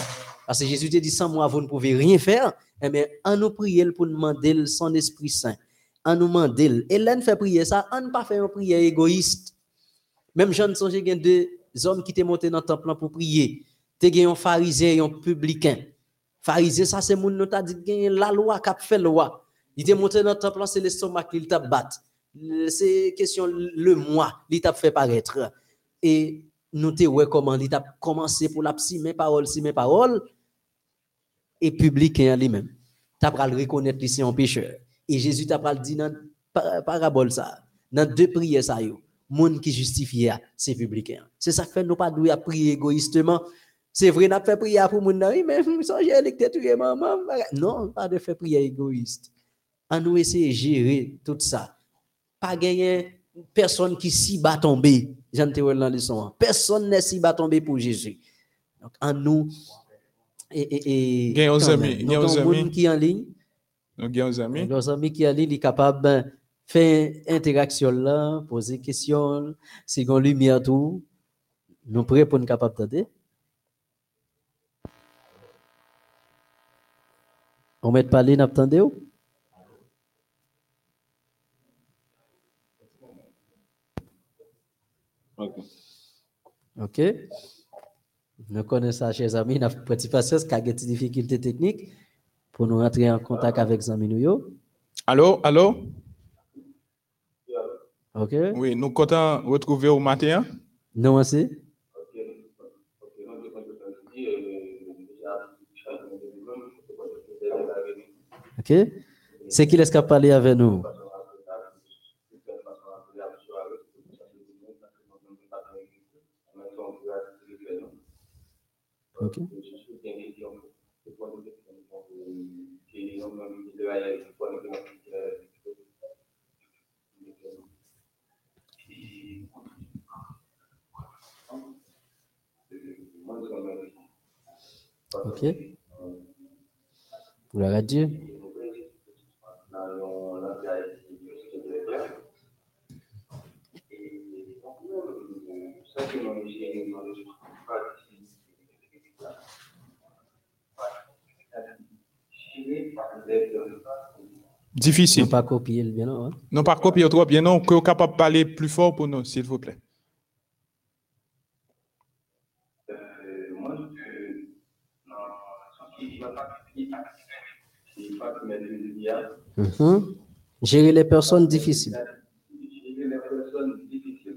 Parce que Jésus te dit, sans moi, vous ne pouvez rien faire. Eh bien, en nous prier pour demander son Esprit Saint. En nous demander. Nous fait prier ça, on ne pas faire une prière égoïste. Même Jean songe il y deux hommes qui étaient montés dans le temple pour prier. Tu as un pharisien et un publicain. Pharisien, ça c'est moun nou t'a dit gen la loi qui fait loi. Il dans le temple là, c'est l'estomac qu'il t'a battu. C'est question le moi, il t'a fait paraître. Et nous te comment il t'a commencé pour la si mes paroles, si mes paroles et publicain lui-même. T'as pas le reconnaître un pécheur. Et Jésus le dit dans par- parabole dans deux prières ça yo. Monde qui justifie c'est publicain. C'est ça que fait nous pas doué à prier égoïstement. C'est vrai, n'a fait prière pour mon oui, mais ça j'ai électé tuer maman. Non, pas de faire prière égoïste. On nous essayer de gérer tout ça. Pas gagner personne qui s'y bat tomber. J'en te dans leçon. Personne n'est s'y bat tomber pour Jésus. Donc, en nous, et, et, et, quand amis, monde amis. qui est en ligne, Nous avons des amis. nos amis qui allaient, ils sont capables de faire interaction là, poser question, si on lumière tout, nous prêts pour nous capables d'aider. On met parler, n'attendez ou? OK. Nous connaissons ça, chers amis, nous avons petit patience, car il y a des difficultés techniques pour nous rentrer en contact avec les amis. nous. Allô, allô? OK. Oui, nous comptons retrouver au matin. Non, assez. OK? C'est qui laisse parler avec nous? OK. OK. Gloire à Dieu. Difficile. Ne pas copier le bien, non? hein? Non pas copier trop bien, non, que vous capable de parler plus fort pour nous, s'il vous plaît. Mhm. Gérer les personnes difficiles. Mhm. Mhm. Gérer les personnes difficiles,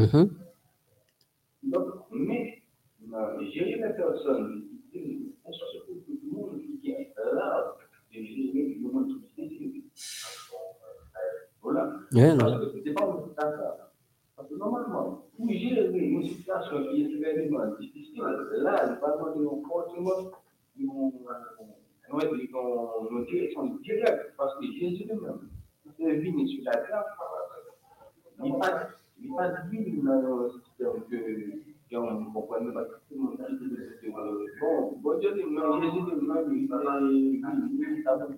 Mhm. Donc, mais, gérer on se tout le monde qui est là, et gérer le monde difficile. Voilà. Parce que c'est pas un ça. Parce que normalement, pour gérer une situation qui est extrêmement difficile, là, il va demander un comportement, une, une, une, une direction directe. Parce que Jésus lui-même, il est venu sur la terre, il n'est pas il pas venu dans un système que qu'on comprenne pas tout le monde qui dit bon, bon Dieu dit non, Jésus dit non, il il a déjà dit que on n'est pas capable. Vous comprenez? Que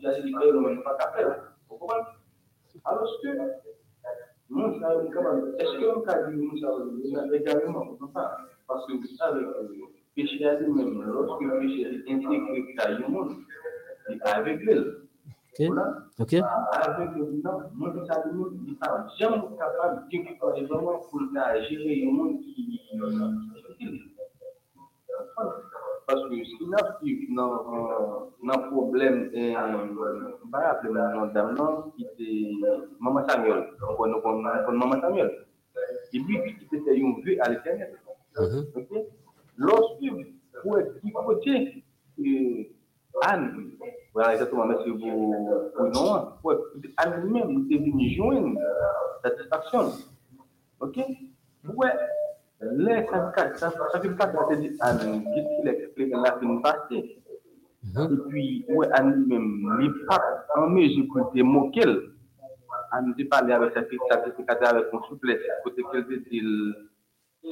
savons également pas parce que vous savez le péché a lui-même lorsque monde il est avec lui. Ok. Avec bilan, moi, je nous, il jamais capable gérer monde qui. Parce que si nous avons un problème, par exemple, le nom d'amant, qui était Maman Samuel, on connaît Maman Samuel. Et lui, qui était un vœu à l'éternel. Mhm. Lorsque, pour être côté, Anne, voilà exactement, merci pour, pour non, pour Anne même est venue joindre satisfaction. Ok? Ouais, les 54, ça ça fait pas que c'est Anne, qui explique la fin passée. Mhm. Et puis, ouais, Anne même, n'est pas en mesure pour. Anne de parler avec sa fille, sa sacrificateur avec son souplesse, côté qu'elle dit,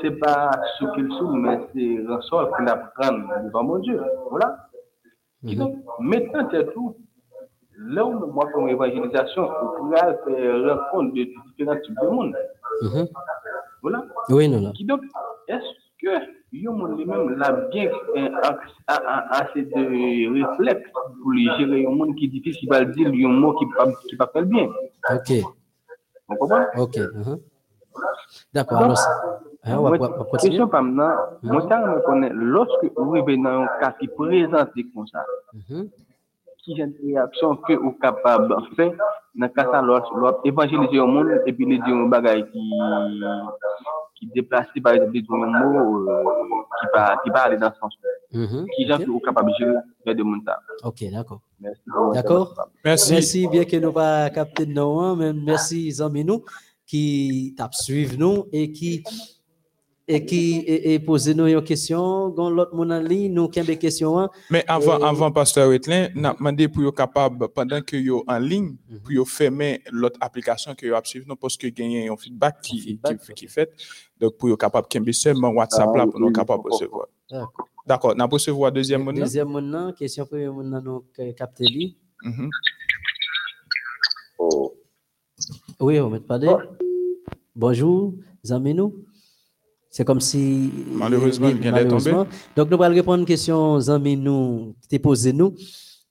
c'est pas ce qu'il sous, mais c'est un sort qu'il apprend devant mon Dieu. Voilà. Donc, maintenant, c'est tout. Là où moi, comme évangélisation, on pourrait faire rencontre de différents types de monde. Voilà. Oui, non, non. Donc, est-ce que monde lui-même l'a bien euh, assez de réflexe pour lui gérer un monde qui est difficile, qui va le dire un mot qui ne qui pas faire bien? Ok. Vous comprenez? Ok. mhm. D'accord. Alors, hein, on va, va- va continuer. Question pas maintenant, moi, ça me connaît, lorsque vous arrivez dans un cas qui présente comme ça, Mhm. qui j'ai une réaction que vous capable de faire dans le cas ça, lorsque lorsque évangéliser le monde et puis les dire un bagage qui qui déplace par exemple des mots euh, qui pas qui pas aller dans ce sens Mhm. qui j'ai Ok. que vous capable de ça Ok, d'accord. merci D'accord. Merci. Merci, bien que nous pas capté de nous, hein, mais merci, amis nous, qui t'a suivi nous et qui et qui et, et poser nous une question. Quand l'autre mon en ligne, nous qui des questions. hein. Mais avant, Et- avant Pasteur Wetlin, n'a demandé pour yo capable, pendant que yo en ligne, Mhm. pour yo fermer l'autre application que yo a suivi, non, parce que gagner un feedback qui, feedback, qui, qui fait. Donc, pour yo capable, kembe seulement WhatsApp là, pour nous capable recevoir. D'accord. N'a recevoir deuxième mot, non? Deuxième mon nan, question premier mon nan nous capté lui. Mhm. Oui, on met pas de. Bonjour, amis nous. C'est comme si. Malheureusement, il vient d'être tombé. Donc, nous allons répondre à une question, amis nous, qui posée nous,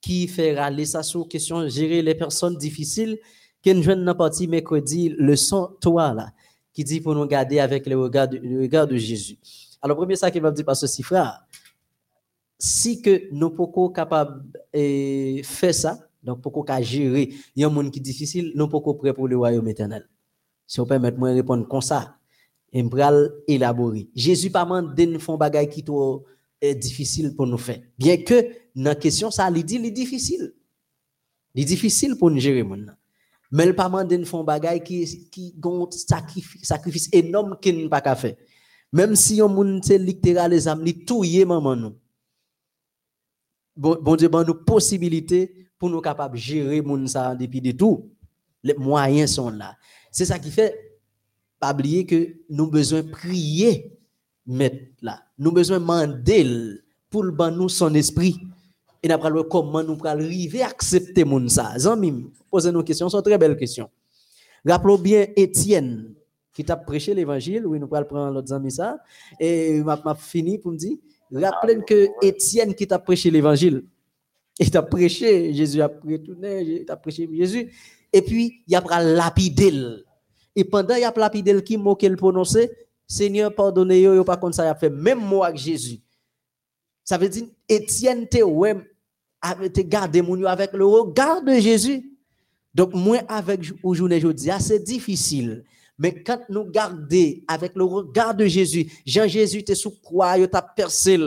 qui fait râler ça sur question gérer les personnes difficiles. Qui nous joignent dans la partie mercredi, leçon toi là, qui dit pour nous garder avec le regard de, le regard de Jésus. Alors, premier ça qu'il va me dire, parce que si frère, si que nous pouvons capables de faire ça, donc pour qu'on gérer, il y a un monde qui est difficile, nous pouvons prêt pour le royaume éternel? Si on permet moi répondre comme ça, et m'pral élaborer. Jésus pas mandé nous font bagay qui trop euh, difficile pour nous faire. Bien que dans la question ça il dit difficile. Il difficile pour nous gérer mon. Mais il pas mandé nous font bagay qui qui gon sacrifice sacrifice énorme qu'il n'a pas faire. Même si on moun te les âmes, li touyer maman nous bon, bon Dieu ban nous possibilité pour nous capables de gérer moun ça depuis de tout. Les moyens sont là. C'est ça qui fait pas oublier que nous besoin prier là. Nous besoin demander pour le ban nous son esprit. Et nous allons comment nous allons arriver à accepter moun ça. Zami, posez nous question, c'est une très belle question. Rappelons bien Étienne qui t'a prêché l'évangile, oui, nous allons prendre l'autre ami ça et m'a m'a fini pour me dire rappelez que Étienne qui t'a prêché l'évangile il t'a prêché, Jésus a retourné, il a prêché Jésus. Et puis, il a lapidé. Et pendant il a lapidé, qui mot qu'il prononçait, Seigneur, pardonnez yo, yo pas comme ça, il a fait même mot avec Jésus. Ça veut dire, Étienne te ouais, te gardé mon avec le regard de Jésus. Donc, moi, avec aujourd'hui, je ah, c'est difficile. Mais quand nous gardons avec le regard de Jésus, Jean-Jésus était sous croix, il t'a percé.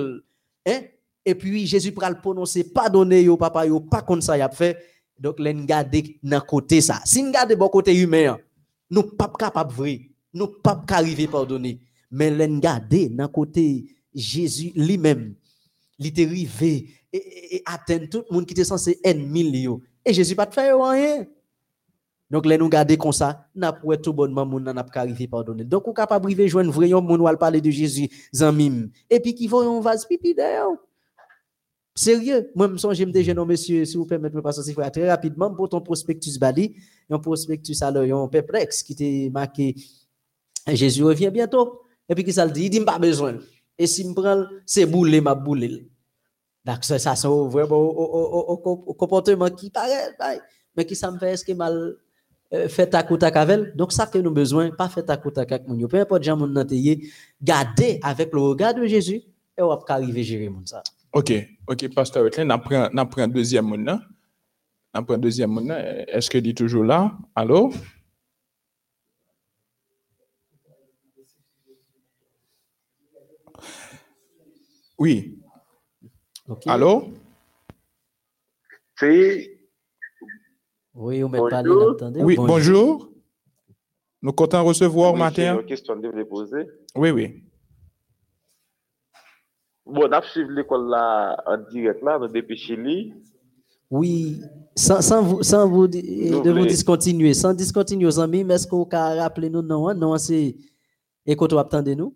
Hein? Et puis Jésus pral prononcer pardonner yo papa yo pas comme ça y a fait. Donc l'en garder dans côté ça. Si nous garder bon côté humain, nous pas capable vrai, nous pas arriver pardonner. Mais l'en garder dans côté Jésus lui-même, il était arrivé et, et, atteindre tout le monde qui était censé ennemi Et Jésus pas faire rien. Donc, les nous garder comme ça, n'a pas tout bonnement moun n'a pas arrivé pardonner. Donc, on capable de joindre vrai moun ou parler de Jésus. Et puis qui voit un vase pipi d'ailleurs. Sérieux, moi je me songe déjà non monsieur, si vous permettez me passer très rapidement pour ton prospectus bali, un prospectus alors un perplexe qui était marqué Jésus revient bientôt. Et puis qui ça le dit, il dit pas besoin. Et si me prend c'est boule m'a boule. Donc ça ça c'est vraiment au comportement qui paraît mais qui ça me fait est-ce que mal euh, fait à côté avec Donc, ça que nous besoin, pas fait à côté avec nous. Peu importe, gens mon garder avec le regard de Jésus et on va arriver à gérer ça. OK, OK, pasteur Wetlin, on prend deuxième monde On prend deuxième monde Est-ce que est toujours là? Allô? Oui. Okay. Allô? C'est oui, on met pas Oui, bonjour. Nous comptons recevoir oui, matin. une question de vous poser. Oui, oui. Bon, on a suivi l'école là en direct là, depuis Chili. Oui, sans, sans, vous, sans vous, de vous discontinuer, sans discontinuer aux amis, mais est-ce qu'on peut rappeler nous non, non, c'est, et quand attendez nous?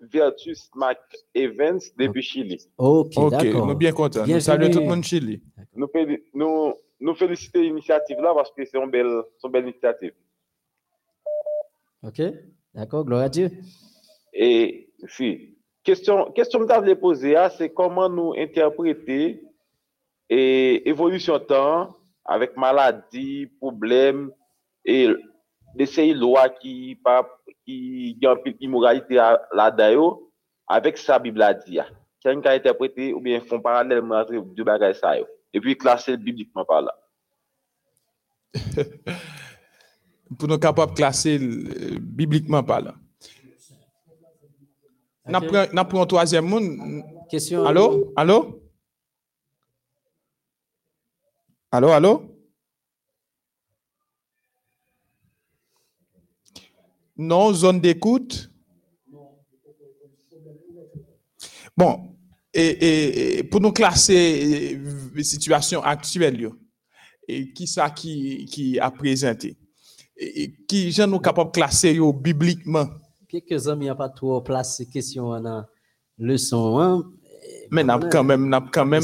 Virtus Mac Evans depuis Chili. Ok, Ok, d'accord. nous bien contents. Nous saluons tout le monde Chili. Nous, nous, nous féliciter l'initiative là parce que c'est une belle, une belle initiative. Ok, d'accord, gloire à Dieu. Et puis, Kestyon mwen ta vle pose a, se koman nou interprete e, evolusyon tan avèk maladi, poublem, e desey lwa ki yon imoralite la dayo avèk sa bibla di a. Kèm ka interprete ou bien fon paralel mwen atre di bagay sa yo. E pi klasel biblikman par la. Pou nou kapap klasel biblikman par la. N'a pris un troisième monde. Question. Allô? Allô? Allô, allô? Non, zone d'écoute. Bon, et, et, pour nous classer la euh, situation actuelle, et qui ça qui, qui a présenté, et, qui j'en nous capable de classer bibliquement? Quelques amis n'ont pas trop placé question dans leçon hein? Mais n'a quand même, n'a quand même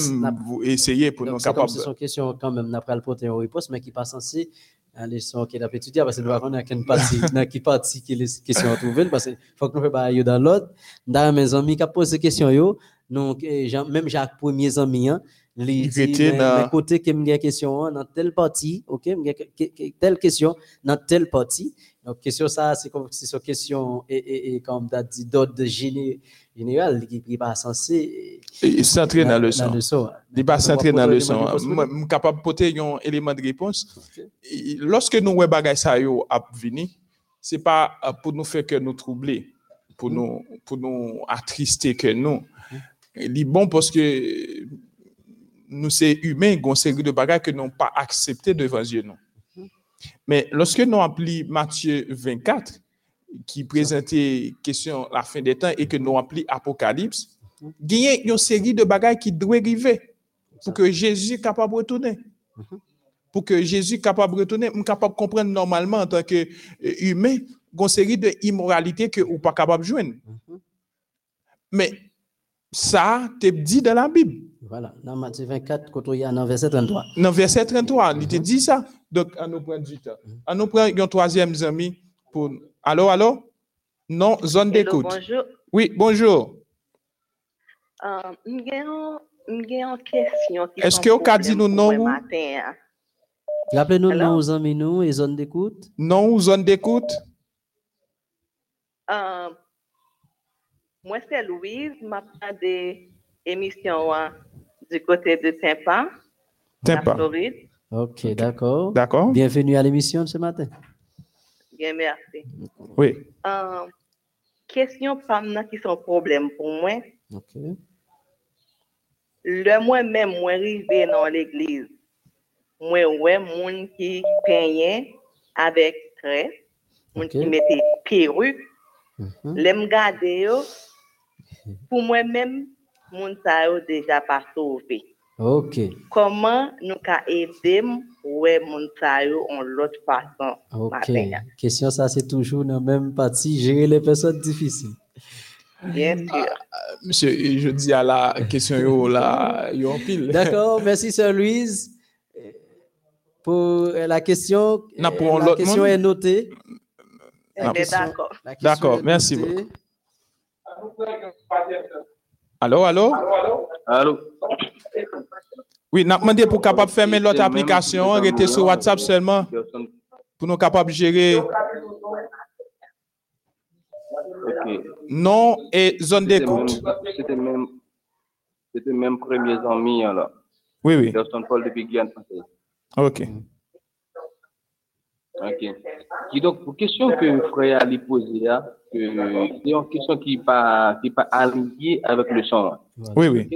essayé pour nous capable. C'est une question quand même, n'a pas le porter en réponse, mais qui pas censé la leçon qui a étudié parce que nous avons qu'une partie, dans qui partie qui les questions trouver parce qu'il faut que nous fassions dans l'autre. Dans mes amis qui posent des questions yo, donc, même Jacques, premier ami, hein, me question hein, dans telle partie, ok, telle question dans telle partie. Donc, question ça, c'est comme c'est une question, et, et, et comme tu as dit, d'ordre général, qui n'est pas censé. S'entrer dans le n'est pas centré dans le capable de porter un élément de réponse. Lorsque nous voyons bagay ça yo a venu, c'est pas pour nous faire que nous troubler, pour nous, pour nous attrister que nous. Il est bon parce que nous, c'est humain, une série de bagages que nous n'avons pas accepté devant Dieu. Nous. Mais lorsque nous appelons Matthieu 24, qui présentait question la fin des temps et que nous appelons Apocalypse, il y a une série de bagages qui doivent arriver pour que Jésus soit capable de retourner. Pour que Jésus soit capable de retourner, nous capable de comprendre normalement en tant qu'humain, une série d'immoralités que nous pas capable de joindre. Mais ça, t'es dit dans la Bible. Voilà, dans Matthieu 24, quand il y a dans verset 33. Dans verset 33, il te dit ça. Donc, on nous prend du temps. On nous prend un troisième ami pour. Allô, allô? Non, zone d'écoute. Bonjour. Oui, bonjour. Euh, une question. Est-ce que vous avez dit nous non? Rappelez-nous non aux amis nous et zone d'écoute. Non, zone d'écoute? Euh, moi, c'est Louise, ma des émissions du côté de Tampa, Tampa. la Floride. Ok, d'accord. D'accord. Bienvenue à l'émission de ce matin. Bien, merci. Oui. Euh, question femme nan qui sont problème pour moi. OK. Le moi-même, moi arrivé dans l'église. Moi, ouais, moun qui peignait avec tresse, moun qui mettait perruque, l'aime garder yo. Pour moi-même, moun sa yo déjà pas sauvé. OK. Comment nous ka aider ouais moun sa yo en l'autre façon OK. ça c'est toujours dans la même partie gérer les personnes difficiles. Bien sûr. Monsieur, je dis à la question, yo, là, yo en pile. D'accord, merci sœur Louise. Pour euh, la question, pour la question monde? est notée. Ah, D'accord. La merci notée. Allô, allô? Allô? Oui, n'a demandé pour capable fermer l'autre application, rester sur WhatsApp seulement, Personne- pour nous capables de gérer nom et zone d'écoute. C'était même, c'était même premiers amis, hein, là. Oui, oui. Personne Paul depuis Guyane. OK. Ok. Qui donc, pour question que frère Ali posée, hein, c'est une question qui n'est pas, qui pas alignée avec le son. hein. Oui, oui.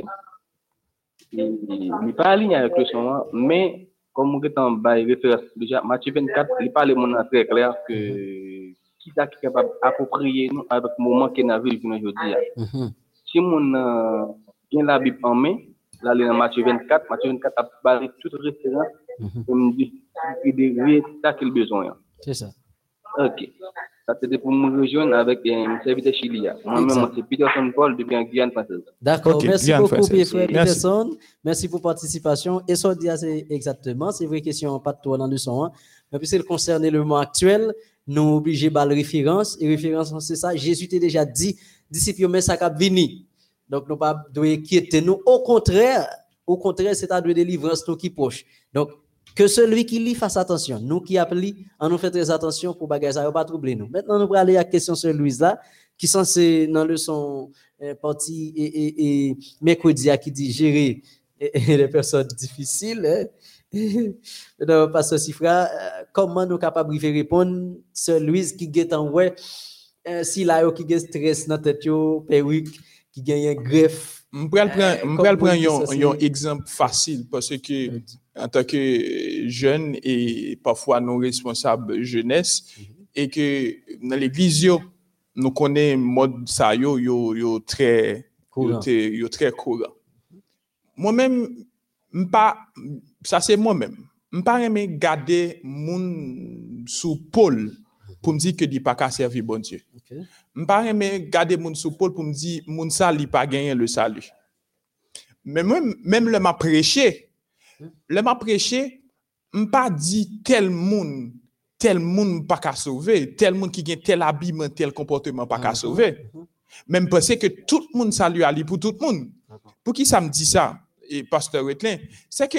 Il n'est pas aligné avec le son, hein, mais comme on est en bas, il référence déjà, Matthieu 24, il parle de mon très clair que qui est capable d'approprier nous avec le moment qu'on a vécu aujourd'hui. hein. Mhm. Si mon euh, bien la Bible en main, là, dans Matthieu 24, Matthieu 24 a parlé toute référence, Mhm. et me dit, il y a des résultats qu'il a besoin. hein. C'est ça. Ok. Ça, c'était pour me rejoindre avec un serviteur chilien. Moi-même, c'est Peterson Paul depuis Guyane française. D'accord, Ok, merci bien, beaucoup, Pierre c'est-. Peterson. Merci pour participation. Et ça, dit assez exactement, c'est vrai question pas de toi dans le son, hein. mais puisqu'il concerne le moment actuel, nous obligés par la référence, et référence, c'est ça, Jésus t'a déjà dit, disciples, mais ça cap vini. Donc, nous pas doit quitter nous. Au contraire, au contraire, c'est à de délivrance nous qui proche. Donc, que celui qui lit fasse attention. Nous qui appelons, on nous fait très attention pour va pas troubler nous. Maintenant, nous allons aller à la question sur Louise là, qui censé dans le son euh, parti et, et, et mercredi qui dit gérer eh, eh, les personnes difficiles. Hein? Donc, Pasteur Sifra, euh, comment nous capables de répondre? Sur Louise qui est en ouais, euh, si là, qui a stress dans la tête, perruque, qui gagne greffe. Je vais prendre, m'pral un, exemple facile parce que en tant que jeune et parfois nos responsables jeunesse et que dans l'église yo, nous connaissons mode ça yo yo yo très Courant. Moi-même ça c'est moi-même. M'pas aimer garder moun sous pôle pour me dire que dit pas qu'à servir bon Dieu. Ok. M'pas aimer garder moun sous pour me dire moun ça li pas gagner le salut. Mais moi même le m'a prêché, le m'a prêché, m'pas dit tel monde tel monde pas qu'à sauver, tel monde qui gagne tel habillement, tel comportement pas qu'à Mhm. sauver. Même penser que tout le monde salue Ali pour tout le monde. Pour qui ça me dit ça, et pasteur Wetlin, c'est que,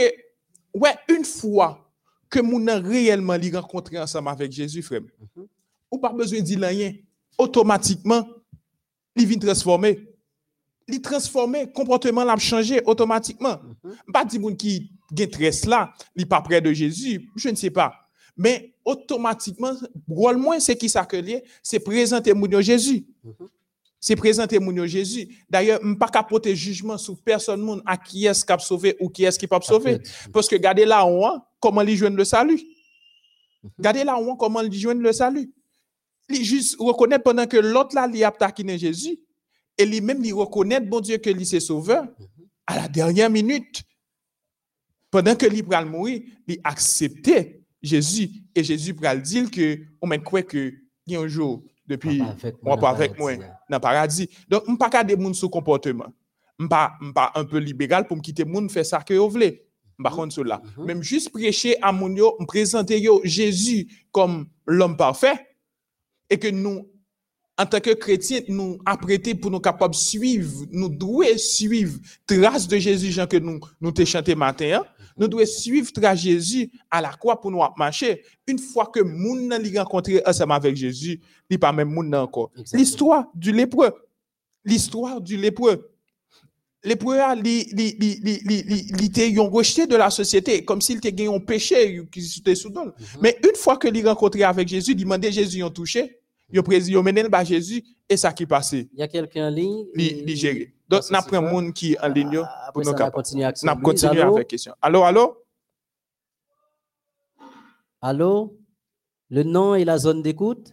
ouais, une fois que moun a réellement li rencontré ensemble avec Jésus, frère, ou pas besoin de dire rien, automatiquement, il vient transformer. Il transformer, comportement l'a changé automatiquement. Pas dire moun qui gen tresse là, il pas près de Jésus, je ne sais pas. Mais automatiquement, rôle moins c'est qui lié, c'est présenter moun yo Jésus c'est présenter mon Jésus. D'ailleurs, je ne pas porter jugement sur personne à qui est-ce qui a sauvé ou qui est-ce qui pas sauvé. Parce que regardez là on comment ils joignent le salut. Regardez là on comment ils joignent le salut. Il juste reconnaître pendant que l'autre là, il a taquiné Jésus. Et lui-même, il reconnaît, bon Dieu, que lui c'est sauveur. À la dernière minute, pendant que lui pral mourir, il acceptait Jésus. Et Jésus pral dire que, on m'a croit que, il y a un jour, depuis, On va avec on moi dans moi hein. le paradis. Donc, je ne pas garder moun sous comportement. Je pas pas un peu libéral pour me quitter moun faire ça que vous voulez. Par contre, cela. Même juste prêcher à moun yo, me présenter yo Jésus comme l'homme parfait et que nous, en tant que chrétiens, nous apprêter pour nous capables de suivre, nous devons suivre trace de Jésus, Jean, que nous, nous te chanté matin, hein. nous devons suivre trace de Jésus à la croix pour nous marcher. Une fois que nan li rencontré ensemble avec Jésus, il pas même nan encore. L'histoire du lépreux. L'histoire du lépreux. Les premiers, li, li, te yon rejeté de la société, comme s'il te gagné un péché qui était sous don. Mais une fois que il rencontré avec Jésus, il demandait Jésus yon touché, il presi, il mené par Jésus, et ça qui passait, Il y a quelqu'un en ligne. li, géré. Donc, Parce n'a pris un monde qui en ligne, Ah, pour nous continuer avec N'a continué avec question. Allô, allô? Allô? Le nom et la zone d'écoute?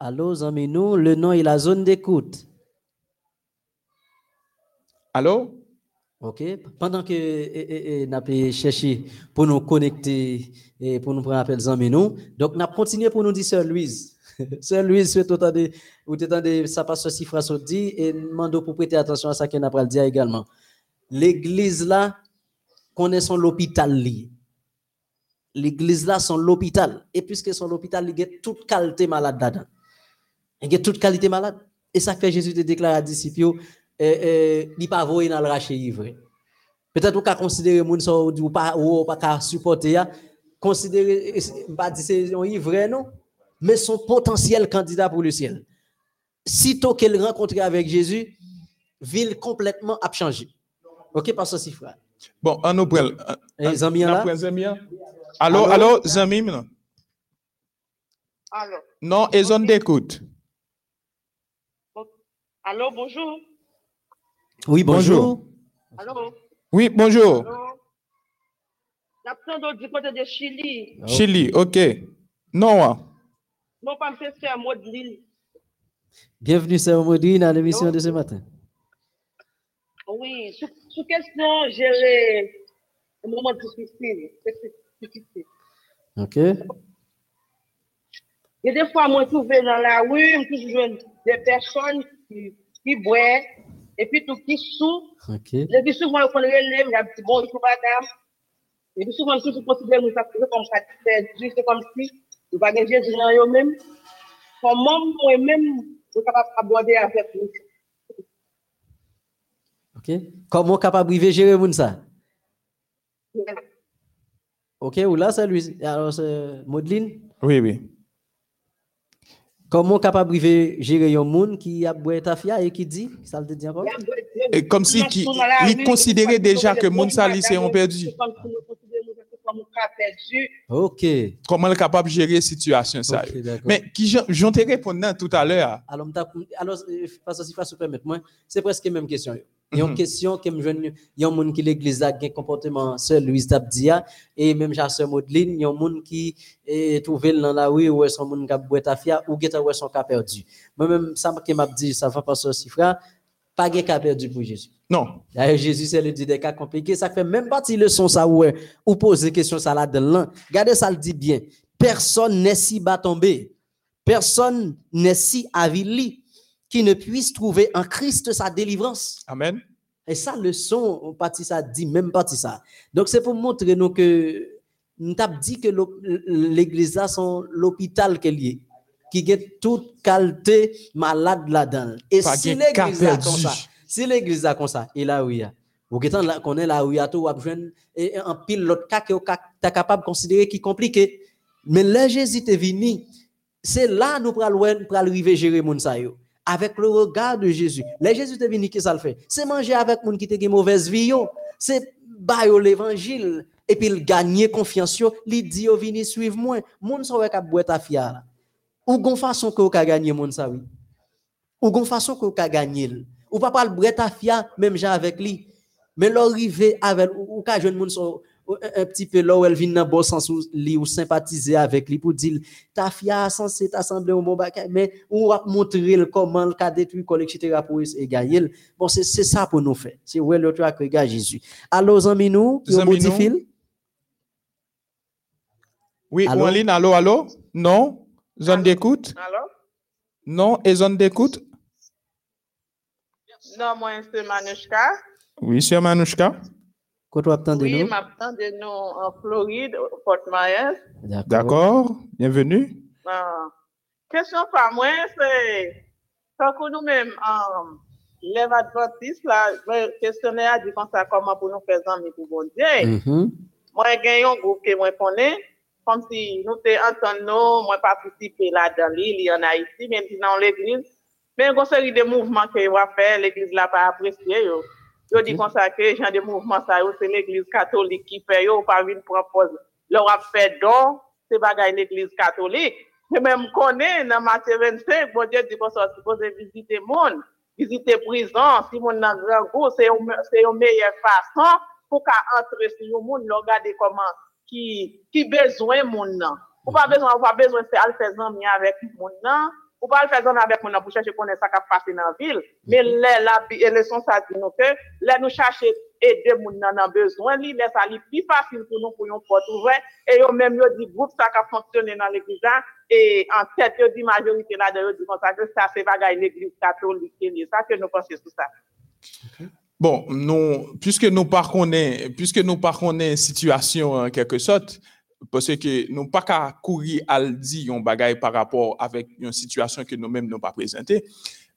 Allô, zami nous, le nom et la zone d'écoute. Allô? OK? Pendant que nous avons cherché pour nous connecter et pour nous prendre appel zami nous, donc nous continué pour nous dire Sœur Louise. Sœur Louise, de, ou autant de, ça passe aussi phrase dit et demande pour prêter attention à ça qu'on a dire également. L'église là, connaît son l'hôpital li. L'église là, son l'hôpital. Et puisque son l'hôpital, il y a toute qualité malade dedans. Il y a toute qualité malade. Et ça fait Jésus te déclare à disciples, yo, eh, eh, il pas voyer dans le raché ivre. Peut-être ou ka considérer moun sa ou di ou pas ou pas ka supporter ya, considérer eh, pas dire c'est un ivre non, mais son potentiel candidat pour le ciel. Sitôt qu'elle rencontre avec Jésus, ville complètement a changé. OK parce que si frère. Bon, on nous prend. Eh, zami on là? prend zami, hein? Allô, Allô? allô, zami, non? Allô, Non, et zone d'écoute. allô, bonjour. Oui, bonjour. Allô, Oui, bonjour. allô. Du côté de Chili. Oh. Chili, ok. Non, hein? Non, pas de l'île. Bienvenue Sœur Maudine à l'émission de ce matin. Oui, sous, sous question, gérer un moment difficile. C'est difficile? OK? Et des fois, moi, je trouve dans la rue, je joindre des personnes qui, qui boivent, et puis tout qui sous. OK. Et puis souvent, on relève, il y a un petit bonjour, madame. Et puis souvent, toujours considère nous ça comme ça, c'est juste comme si, nous pas de Jésus dans eux-mêmes. Comment moi-même, je suis capable d'aborder avec vous. OK? Comment capable de gérer moun ça? OK, ou là c'est lui. Alors c'est Maudline, Oui, oui. Comment capable de gérer un monde qui a boire tafia et qui dit, ça le dit comme si qui- il considérait déjà que Mounsa lycée ont perdu. C'est comme si nous considérions que c'est comme un cas perdu. OK. Comment elle est capable de gérer la situation, ça? Mais qui j'en- t'ai répondu tout à l'heure. Alors, alors euh, parce que si permettre moi, c'est presque la même question. Il y a une Mhm. question que il y a un monde qui l'église a un comportement seul Louise Dabdia et même ja sœur Maudline, il y a un monde qui est trouvé dans la rue ou est son monde qui a boire tafia ou qui est son cas perdu. Moi même ça que m'a dit ça va pas si frère, pas de cas perdu pour Jésus. Non. D'ailleurs, Jésus, c'est le dit des cas compliqués. Ça fait même partie de leçon, ça, ouais, ou poser question, ça là, dedans là. Regardez ça, le dit bien. Personne n'est si bas tombé. Personne n'est si avili qui ne puisse trouver en Christ sa délivrance. Amen. Et ça, leçon, partie ça dit, même partie ça. Donc, c'est pour montrer nous que, nous t'avons dit que l'église là, sont l'hôpital qu'elle est, qui a toute qualité malade là-dedans. Et Pas si l'église perdu. comme ça, si l'église là comme ça, et là où il y a, ou que là connaît là où il y a tout, ou besoin et en pile l'autre cas que tu capable de considérer qui est compliqué. Mais là Jésus est venu, c'est là nous pral ouais, pral arriver gérer moun sa yo. Avec le regard de Jésus. Là Jésus est venu qui ça le fait? C'est manger avec moun qui te gen mauvaise vie. C'est bailler l'évangile et puis il gagner confiance yo, li dit yo vini suivre moi. Moun sa ouais ka boire ta fia. Ou gon façon que ou ka gagner moun sa oui. Ou gon façon que ou ka gagner. Ou pas pral boire ta fia même gens avec lui. Mais l'arriver avec ou ou ka jeune moun son un un petit peu là où elle vient dans bon sens où li ou sympathiser avec lui pour dire ta fia censé t'assembler au bon bagage mais on va montrer le comment le cas détruit etc pour et gagner bon c'est c'est ça pour nous faire c'est ouais l'autre que gars Jésus allô zami nous qui fil? Oui, ou en ligne, allô, allô? Non? Zone d'écoute? Non? Et zone d'écoute? Non, moi, c'est Manushka. Oui, sœur Manouchka. quoi tu attendez Oui, nous? De nous en Floride, au Fort Myers. D'accord. Bienvenue. Ah, question par moi, c'est quand que nous-mêmes, um, les adventistes, là, le questionnaire a dit comme ça, comment pour nous faire amis pour bon Dieu. Mhm. Moi, j'ai un groupe que moi connais, comme si nous te entendons, moi participer là dans l'île, en Haïti, même si dans l'église, Mais il y a une série de mouvements que va faire, l'église n'a pas apprécié. Yo, yo comme ça que genre de mouvements, ça, yo, c'est l'église catholique qui fait, yo, pas venir proposer. Leur a fait don, c'est bagaille l'église catholique. Mais même connaît, dans Matthieu 25, bon Dieu dit qu'on soit supposé visiter le monde, visiter prison, si dans grand goût, c'est une, c'est une meilleure façon pour qu'à entrer sur le monde, le qui, besoin monde nan. Ou pas besoin, ou pas besoin de faire le faire avec monde nan, ou pas le faire amis avec monde nan pour chercher connaître ça qui a passé dans la ville. Mais là, la, et leçon ça dit nous que, là, nous chercher aider moun nan nan besoin li, laisse ali plus facile pour nous pour yon porte ouverte et yo même yo dit groupe ça qui a fonctionné dans l'église là et en tête yo dit majorité là de yo dit comme ça que ça c'est bagaille l'église catholique et ça que nous pensons sur ça. Bon, nous, puisque nous connaît, puisque nous situation en quelque sorte, parce que nous pas qu'à courir à dire un bagaille par rapport avec une situation que nous-mêmes n'avons pas présentée,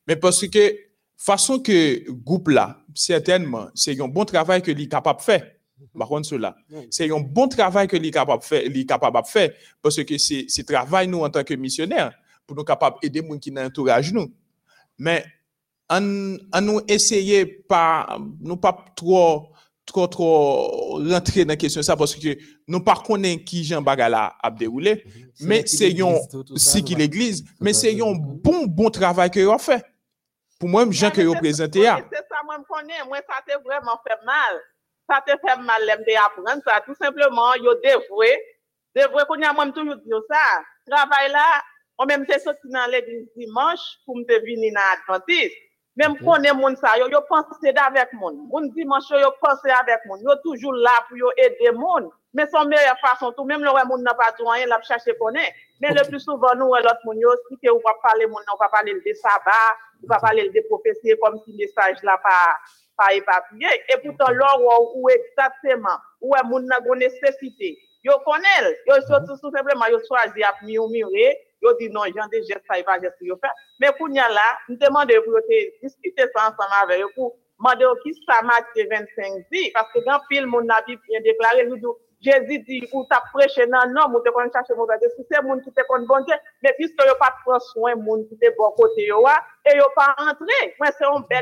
mais parce que façon que groupe là, certainement, c'est un bon travail que est capable de faire. Par contre, cela, c'est un bon travail que est capable de faire, parce que c'est travail nous en tant que missionnaires pour nous capables d'aider les gens qui nous an, an nou esye pa, nou pa tro, tro, tro rentre nan kesyon sa, poske nou pa konen ki jan bagala ap deroule, men se yon, si ki l'eglize, men se yon bon, bon, bon travay ke yo fe. Pou mwen jan ke yo prezente ya. Se sa mwen konen, mwen sa te vreman fe mal. Sa te fe mal lem de apren sa. Tout simplement, yo devwe, devwe konen mwen toujou diyo sa. Travay la, mwen mwen te soti nan l'eglize dimanche pou mwen te vini nan Adventiste. Même qu'on est moun ça, yo, yo pense avec moun. Moun dimanche, yo pense avec moun. Yo toujours là pour yo aider moun. Mais son meilleure façon, tout, même le moun n'a pas tout rien, l'a chercher connaît. Mais le plus souvent, nous, l'autre moun, yo, si que ou va parler moun, on va parler de sabbat, on va parler de prophétie comme si le message là pas, pas éparpillé. Et pourtant, là, où, où exactement, où est moun n'a nécessité. Yo connaît, yo surtout tout simplement, yo choisi à murmurer, yo dit non, j'en des gestes, ça y va, geste yo te ensemble avec eux pour demander qui ça Matthieu 25 dit, parce que dans le film, mon avis bien déclaré, nous dit, Jésus dit, ou t'as prêché dans non, ou te kon chercher mauvais Dieu, c'est moun qui te kon bon Dieu, mais puisque yo pas prend soin moun qui te bon côté yo, wa, yo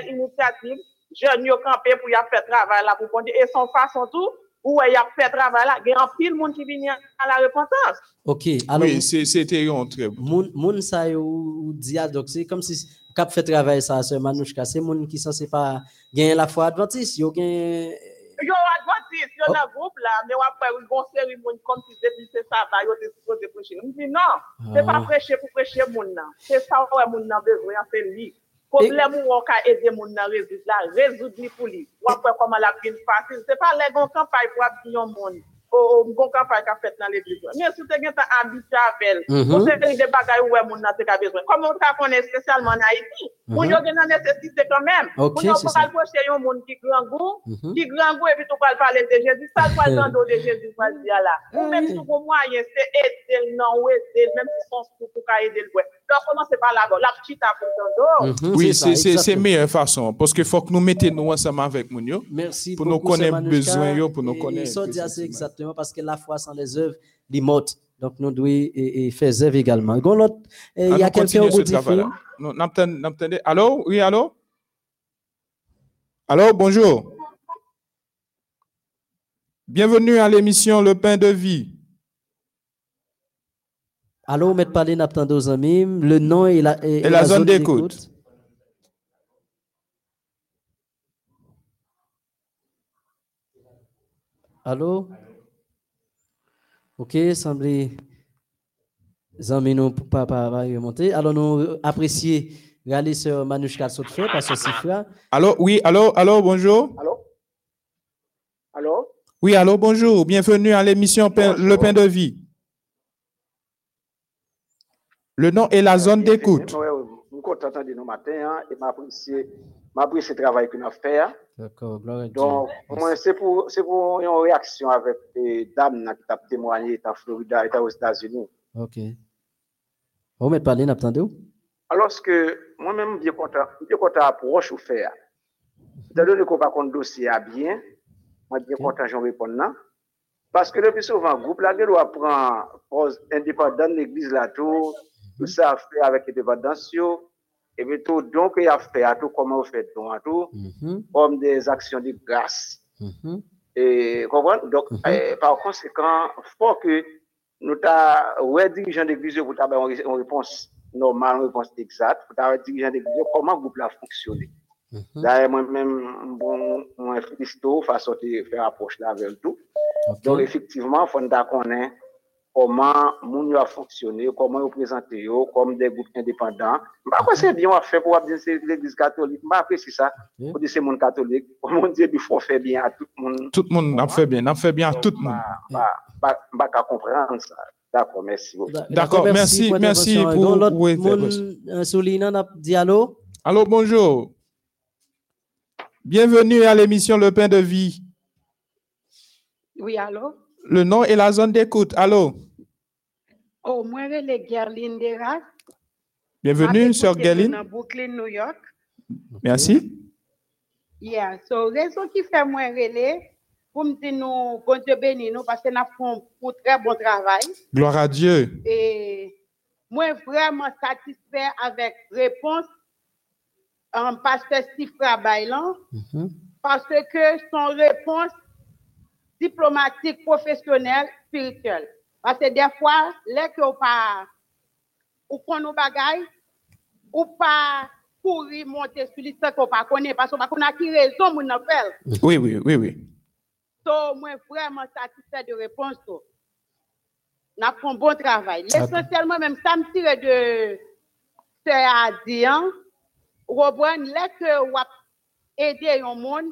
initiative, jeune yo campé pour y a fait travail là pour bon Dieu, et son façon tout, où y a fait travail là, il y a un pile moun qui vient à la repentance. Ok, alors, Oui, c'était un très bon. moun, moun sa yo ou dia, donc c'est comme si cap fait travail ça, ce Manouchka, c'est moun qui censé pas gagner la foi adventiste, yo gagne Yo adventiste, yo Oh. dans groupe là, mais après, une bonne série moun comme si depuis c'est ça, va, yo te supposé prêcher. Je me dis non, c'est pas Ah. prêcher pour prêcher moun nan. C'est ça ouais moun nan besoin, c'est lui. Problem ou wak a ede moun nan rezout la, rezout li pou li. Wap wè koman la pin fasil. Se pa lè gon kampay wap diyon moun. Ou gon campagne qu'a fait dans l'église. Mais si tu ta habitué avec elle, Mhm. ou c'est des bagages ouais moun nan te ka besoin. Comme on ka connaît spécialement en Haïti, moun yo gen nan nécessité quand même. Moun yo c'est pas ça. prêcher yon moun qui grand goût, Mhm. qui grand goût et puis tu vas parler de Jésus, ça va dans le dos de Jésus, va dire là. Ou même si vous moyen, c'est aider, non, ou aider, même si son pour qu'à aider le ouais. Donc, commencez par là, la petite à pour. Mhm, Oui, c'est c'est- c'est meilleure façon. Parce qu'il faut que nous mettions nous ensemble avec yo. Merci Pour nous connaître besoin, yo, pour nous connaître Parce que la foi sans les œuvres, les morte. Donc, nous devons faire œuvre également. Eh, il y Ah, a quelqu'un au bout du fil? Allô? Oui, allô? Allô, bonjour. Bienvenue à l'émission Le Pain de Vie. Allô, Maître Palin, aux amis. Le nom et la, et, Et la zone d'écoute. Allô? Ok, semblait. Zami nous pas pas. Alors nous apprécions regarder sur Manouchka fait parce que c'est frère. Allô? Oui, allô? Allô, bonjour? Allô? Allô? Oui, allô, bonjour. Bienvenue à l'émission Le Pain de Vie. Le nom et la zone d'écoute. Je suis content d'entendre nous matin hein, et m'apprécier m'apprécier le travail que nous avons fait. Donc, c'est pour, c'est pour une réaction avec les dames qui ont témoigné en Florida et aux États-Unis. Ok. On met parler, n'attendez où? Alors que moi-même, bien content, bien content approche ou faire. Donné qu'on va contre dossier à bien, moi, bien Ok. content. Parce que le plus souvent, le groupe là, il doit prendre pause indépendante de l'église tout, tout ça à faire avec indépendance, yo. Et puis tout don que y a fait à tout comment vous faites don à tout Mhm, comme des actions de grâce. Mhm, et comprendre donc Mhm. eh, par conséquent faut que nous ta ouais dirigeant d'église pour ta une une réponse normale une réponse exacte. Pour ta dirigeant d'église comment groupe là fonctionner mhm. D'ailleurs, moi-même, bon, moi, félicite façon de faire approche là avec tout. Donc, effectivement, il faut qu'on connaître comment moun yo a fonctionné, comment ils présenté yo, comme des groupes indépendants. Bah, quoi, c'est bien à faire pour dire c'est l'église catholique. Bah, après, c'est ça. Pour dire c'est monde catholique. Mon Dieu, il faut faire bien à tout le monde. Tout le monde a fait bien, a fait bien à tout le monde. Bah, bah, bah, bah, comprendre ça. D'accord, merci beaucoup. Da- D'accord, merci- pour merci pour- l'autre euh, soulignant, n'a dit allô? Allô, bonjour. Bienvenue à l'émission Le Pain de Vie. Oui, allô? Le nom et la zone d'écoute. Allô? Oh, moi, je suis Gerline Deras. Bienvenue, sœur. Dans Brooklyn, New York. Merci. Yeah, so, raison qui fait moi relais, pour me dire nous, bon Dieu nous, parce que nous avons un très bon travail. Gloire à Dieu. Et moi, vraiment satisfait avec réponse en pasteur Steve Rabailan, Mhm, parce que son réponse diplomatique, professionnelle, spirituelle. Parce que des fois, les que ou pas, ou qu'on nous bagaille, ou pas courir monter sur l'histoire qu'on pas connaît, parce qu'on pas connaît qui raison mon appel. Oui, oui, oui, oui. So, moi, vraiment satisfait de réponse. N'a fait un bon travail. L'essentiellement, même ça me tire de ce à dire, Robin, là que ou aider un monde,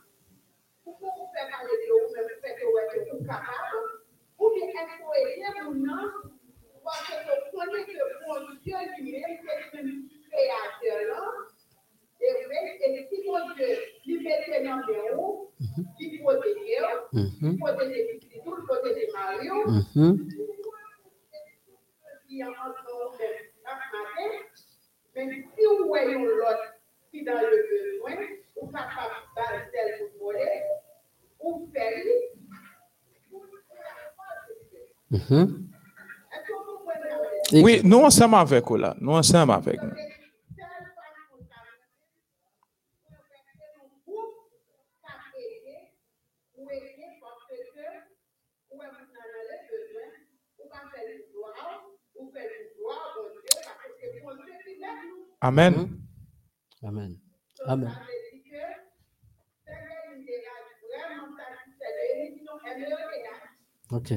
Parce que ça parle de de ou un retour ou de vous, même faire que vous êtes capable ou bien est-ce qu'on aider pour nous parce que vous connaissez que bon Dieu lui-même, c'est le même créateur là. Et oui, et si mon Dieu lui mettait le besoin, ou capable de tel pour voler, ou faire, Mhm. est-ce que vous comprenez? Oui, nous ensemble avec vous là. Nous ensemble avec nous. Amen. Amen. Amen. Ok.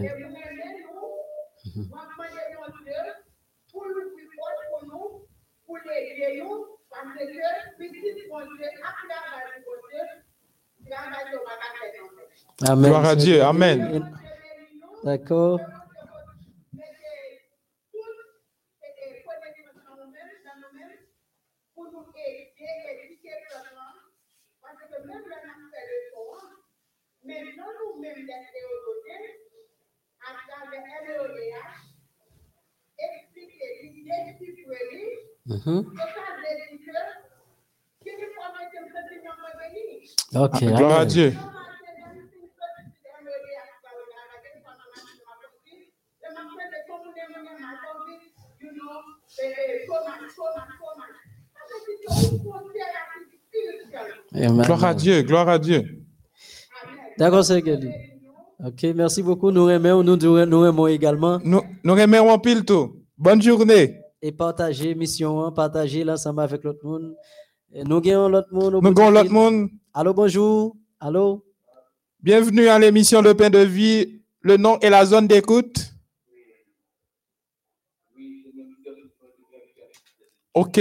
Amen. Gloire à Dieu. Amen. D'accord. pour nous aider, éduquer pleinement, parce que même là, on fait le son, maintenant nous-mêmes, les théologiens, à travers LEODH, expliquer, déchiffrer, Mhm. et ça veut dire que, qu'il faut mettre un sentiment de béni. Ok. Ah, Gloire à. Dieu. Amen. Gloire à Dieu. Gloire à Dieu. D'accord, c'est. Ok, merci beaucoup. Nous aimons, nous, nous également. Nous, nous remercions pile tout. Bonne journée. Et partager mission, hein, partager l'ensemble avec l'autre monde. Et nous gagnons l'autre monde. Nous avons l'autre monde. Allô, bonjour. Allô? Bienvenue à l'émission Le Pain de Vie. Le nom et la zone d'écoute. OK.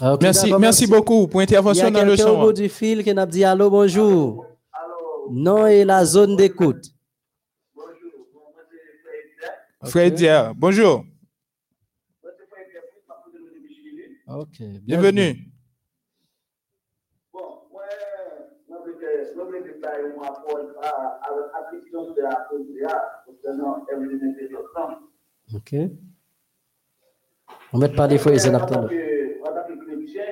Qui dit que notre situation est bien, qui dit que notre situation est mal, bon, là, tu vas regarder mon ami, même, on connaît, Dieu voit, parce qu'il y a un truc qui dit que ça, c'est des défenses, c'est que ça. Dieu doit- Dieu voit, partager avec vous dans le besoin. Exact. C'est ça, on comprend. Exactement. C'est une chose que ça nous fait. Ok, Merci, d'accord, merci beaucoup pour Il y intervention a dans le quelqu'un au bout son. du fil qui n'a dit allô, bonjour. Non et la zone d'écoute. bonjour, bon, moi, c'est Fred Jack. Frère Dia, bonjour. Ok, Bienvenue. Bon, temps. Ok. On met pas des fois les adaptateurs. que en tant que chrétien,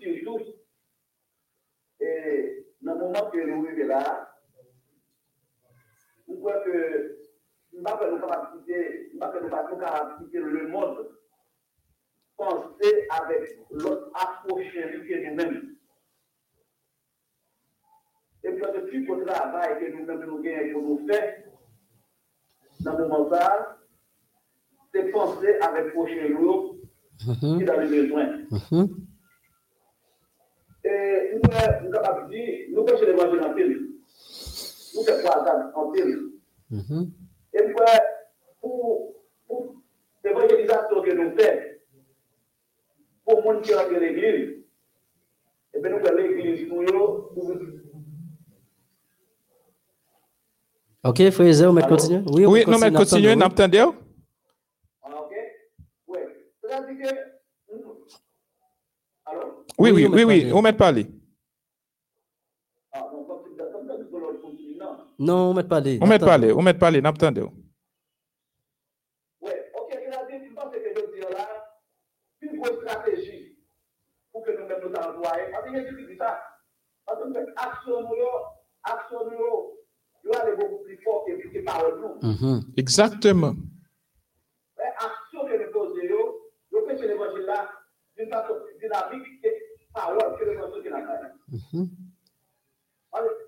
surtout, et dans le moment que nous vivons là, on voit que nous ne pouvons pas quitter le monde, penser avec l'autre approche que nous-mêmes. Et puis, le plus beau travail que nous-mêmes nous gagnons pour nous faire, dans le moment là, c'est penser avec prochain jour Mhm, qui dans le besoin. mhm. Et nous, nous capables de dire, nous pêchons l'évangile en pile. Nous faisons croisade en pile. Et puis, pour, pour l'évangélisation que nous faisons, pour le monde qui rentre dans l'église, et bien nous faisons l'église pour eux, pour Ok, Fraser, on Allô? continuer? Oui, on Oui, non, mais continuez, oui. Ah, ok? Oui. C'est-à-dire que. Alors? Oui, Oui, oui, on oui, met parler. Ah, non, comme c'est comme ça, c'est pour l'autre continent. Non, on met pas les. On met Attends. parler, on met parler, n'attendez. Oui, ok, c'est-à-dire, je pense que je veux dire là, une grosse stratégie pour que nous-mêmes nous employions. Parce que je dis ça. Parce que action nous, action nous, il va aller beaucoup plus fort que que parole nous. Mhm. Exactement. Mais action que nous posons, nous faisons l'évangile là d'une façon plus dynamique que parole que qui pas. Mhm. Nous connaissons l'évangile. En parole,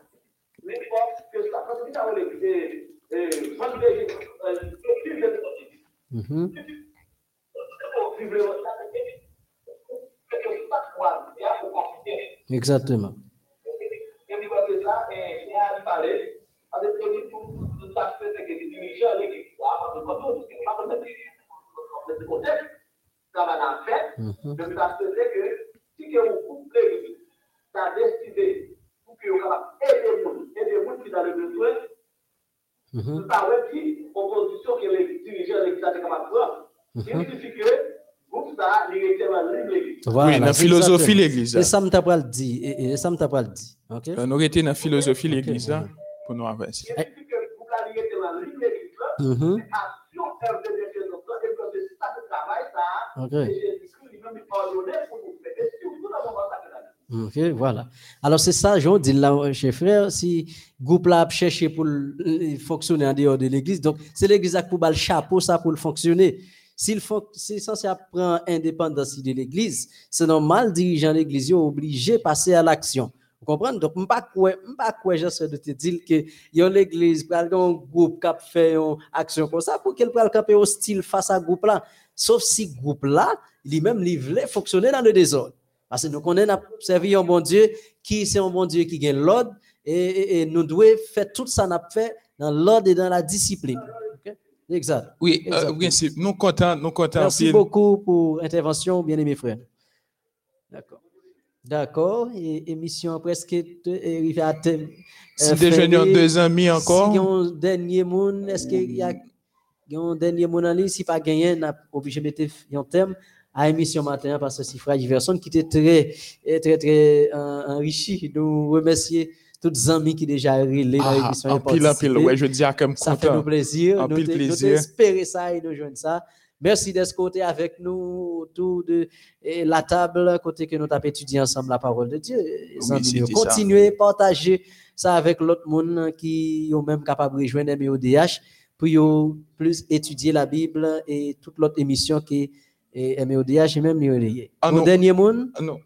Mhm. Mhm. Mhm. eh, eh, euh, Mhm. considérer. Exactement. Puis, le on- va Mhm. aider les gens, aider les gens qui dans le besoin, Mhm. vrai qui opposition que les dirigeants de l'État sont capables de prendre. Signifie que. Voilà, Oui, la philosophie l'église. Et ça me t'a pas le dit. Et, ça me t'a pas le dit. Ok? Nous étions dans la philosophie l'église là, pour nous avancer. Le. Mhm. Ça. Ok. Ok, voilà. Alors, c'est ça, Jean dit là, chez frère, si groupe là a cherché pour le- le- fonctionner en dehors de l'église, donc c'est l'église qui pour le chapeau ça pour le fonctionner. S'il faut, c'est censé prendre indépendance de l'église, c'est normal, dirigeant l'église est obligé de passer à l'action. Vous comprenez? Donc, je ne pas quoi, j'essaie de te dire que y a l'église, il y a un groupe qui a fait une action comme ça pour qu'elle puisse camper hostile face à groupe là. Sauf si groupe là, lui-même, il voulait fonctionner dans le désordre. Parce que nous connaissons un bon Dieu qui c'est un bon Dieu qui gagne l'ordre et, nous devons faire tout ça n'a fait dans l'ordre et dans la discipline. Exact. Oui, euh. Nous comptons, nous comptons. Merci beaucoup pour l'intervention, bien aimé frère. D'accord. D'accord. Et émission presque arrivée à thème. Si déjeunons deux amis encore. Si un dernier monde, est-ce qu'il y a un dernier monde en ligne? Si pas gagné, on a obligé de mettre un thème à émission matin parce que c'est Frère Diverson qui était très, très, très euh, enrichi. Nous remercions tous les amis qui déjà relé dans l'émission. en pile, en pile. Ouais, je dis à comme Ça fait nous content. plaisir. En Nous pile te- nous plaisir. espérer ça et nous joindre ça. Merci d'être côté avec nous autour de la table, côté que nous avons étudié ensemble la parole de Dieu. Ça. continuez, partagez ça avec l'autre monde qui est même capable de rejoindre MEODH pour plus étudier la Bible et toute l'autre émission qui est MEODH et même lié. Ah non. dernier monde, Ah, non.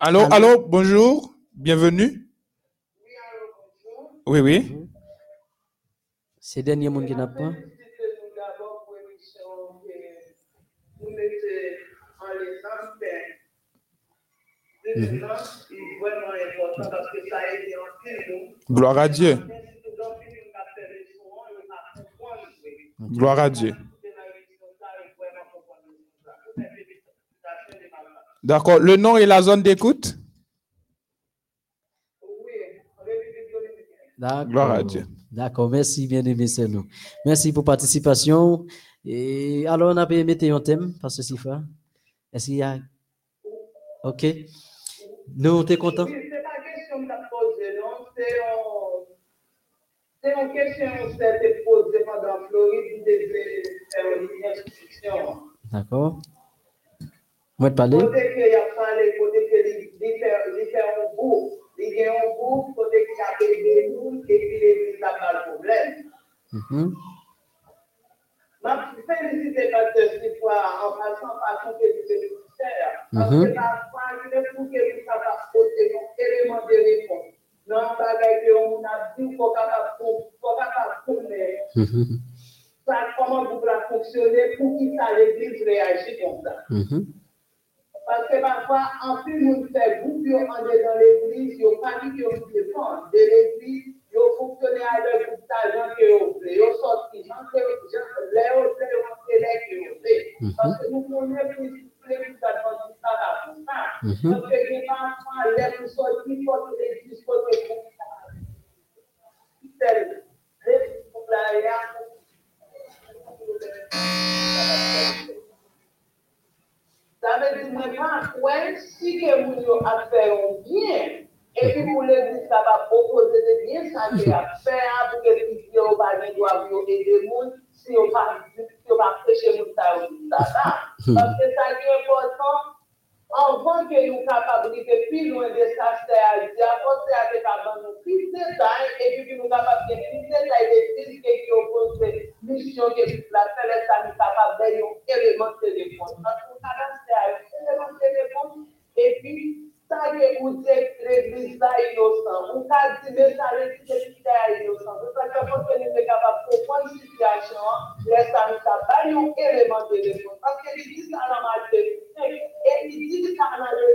Allô, Allô? allô, bonjour, bienvenue. Oui, oui. c'est dernier monde qui n'a pas. d'abord pour l'émission que vous mettez en D'accord. Le nom et la zone d'écoute? Oui, République dominicaine. D'accord. Gloire à Dieu. D'accord, merci bien aimé, c'est nous. Merci pour participation. Et alors, on a pu mettre un thème, parce que c'est ça. Est-ce qu'il y a? OK. Nous, t'es content? Oui, c'est pas question de la poser, non. C'est un- c'est une question qui s'est été posée pendant Floride, vous devez faire une instruction. D'accord. Moi, te de problème. Ma félicité parce que cette fois, en passant par son ministère, parce que parfois, il est pour que vous capable de poser un élément de réponse. Non, bagaille que on a dit, faut capable de faut capable de connaître ça, comment vous pouvez fonctionner pour que ça l'église réagisse comme ça? Mhm. Parce que parfois, en plus, nous faisons andé dans l'église, yo pas dit que vous dépend de l'église, yo fonctionné à groupe d'argent yo sorti, sais, les autres, les autres, les autres, que vous voulez. Parce que nous connaissons ça. Mhm. Parce que les les les la Ça veut dire, moi, pas, ouais, si que vous yo a fait un bien, et puis pour l'église, ça va proposer des biens, ça va a faire, pour que les gens gens, si on va, si on va prêcher les ça, ça va. Parce que ça qui est important, que nous capables de plus loin de apporter avec avant nous plus de détails, et puis nous capables de plus de détails des fils qui opposent des missions que la céleste a nous capable de de nous capables de faire un élément de réponse, et vous dites l'église là innocent, ou qu'a dit, mais ça l'église là innocent. C'est ça que faut que nous sommes capables de comprendre la situation, laisse ça nous capable un élément de que l'église là, la majorité, et il dit ça dans le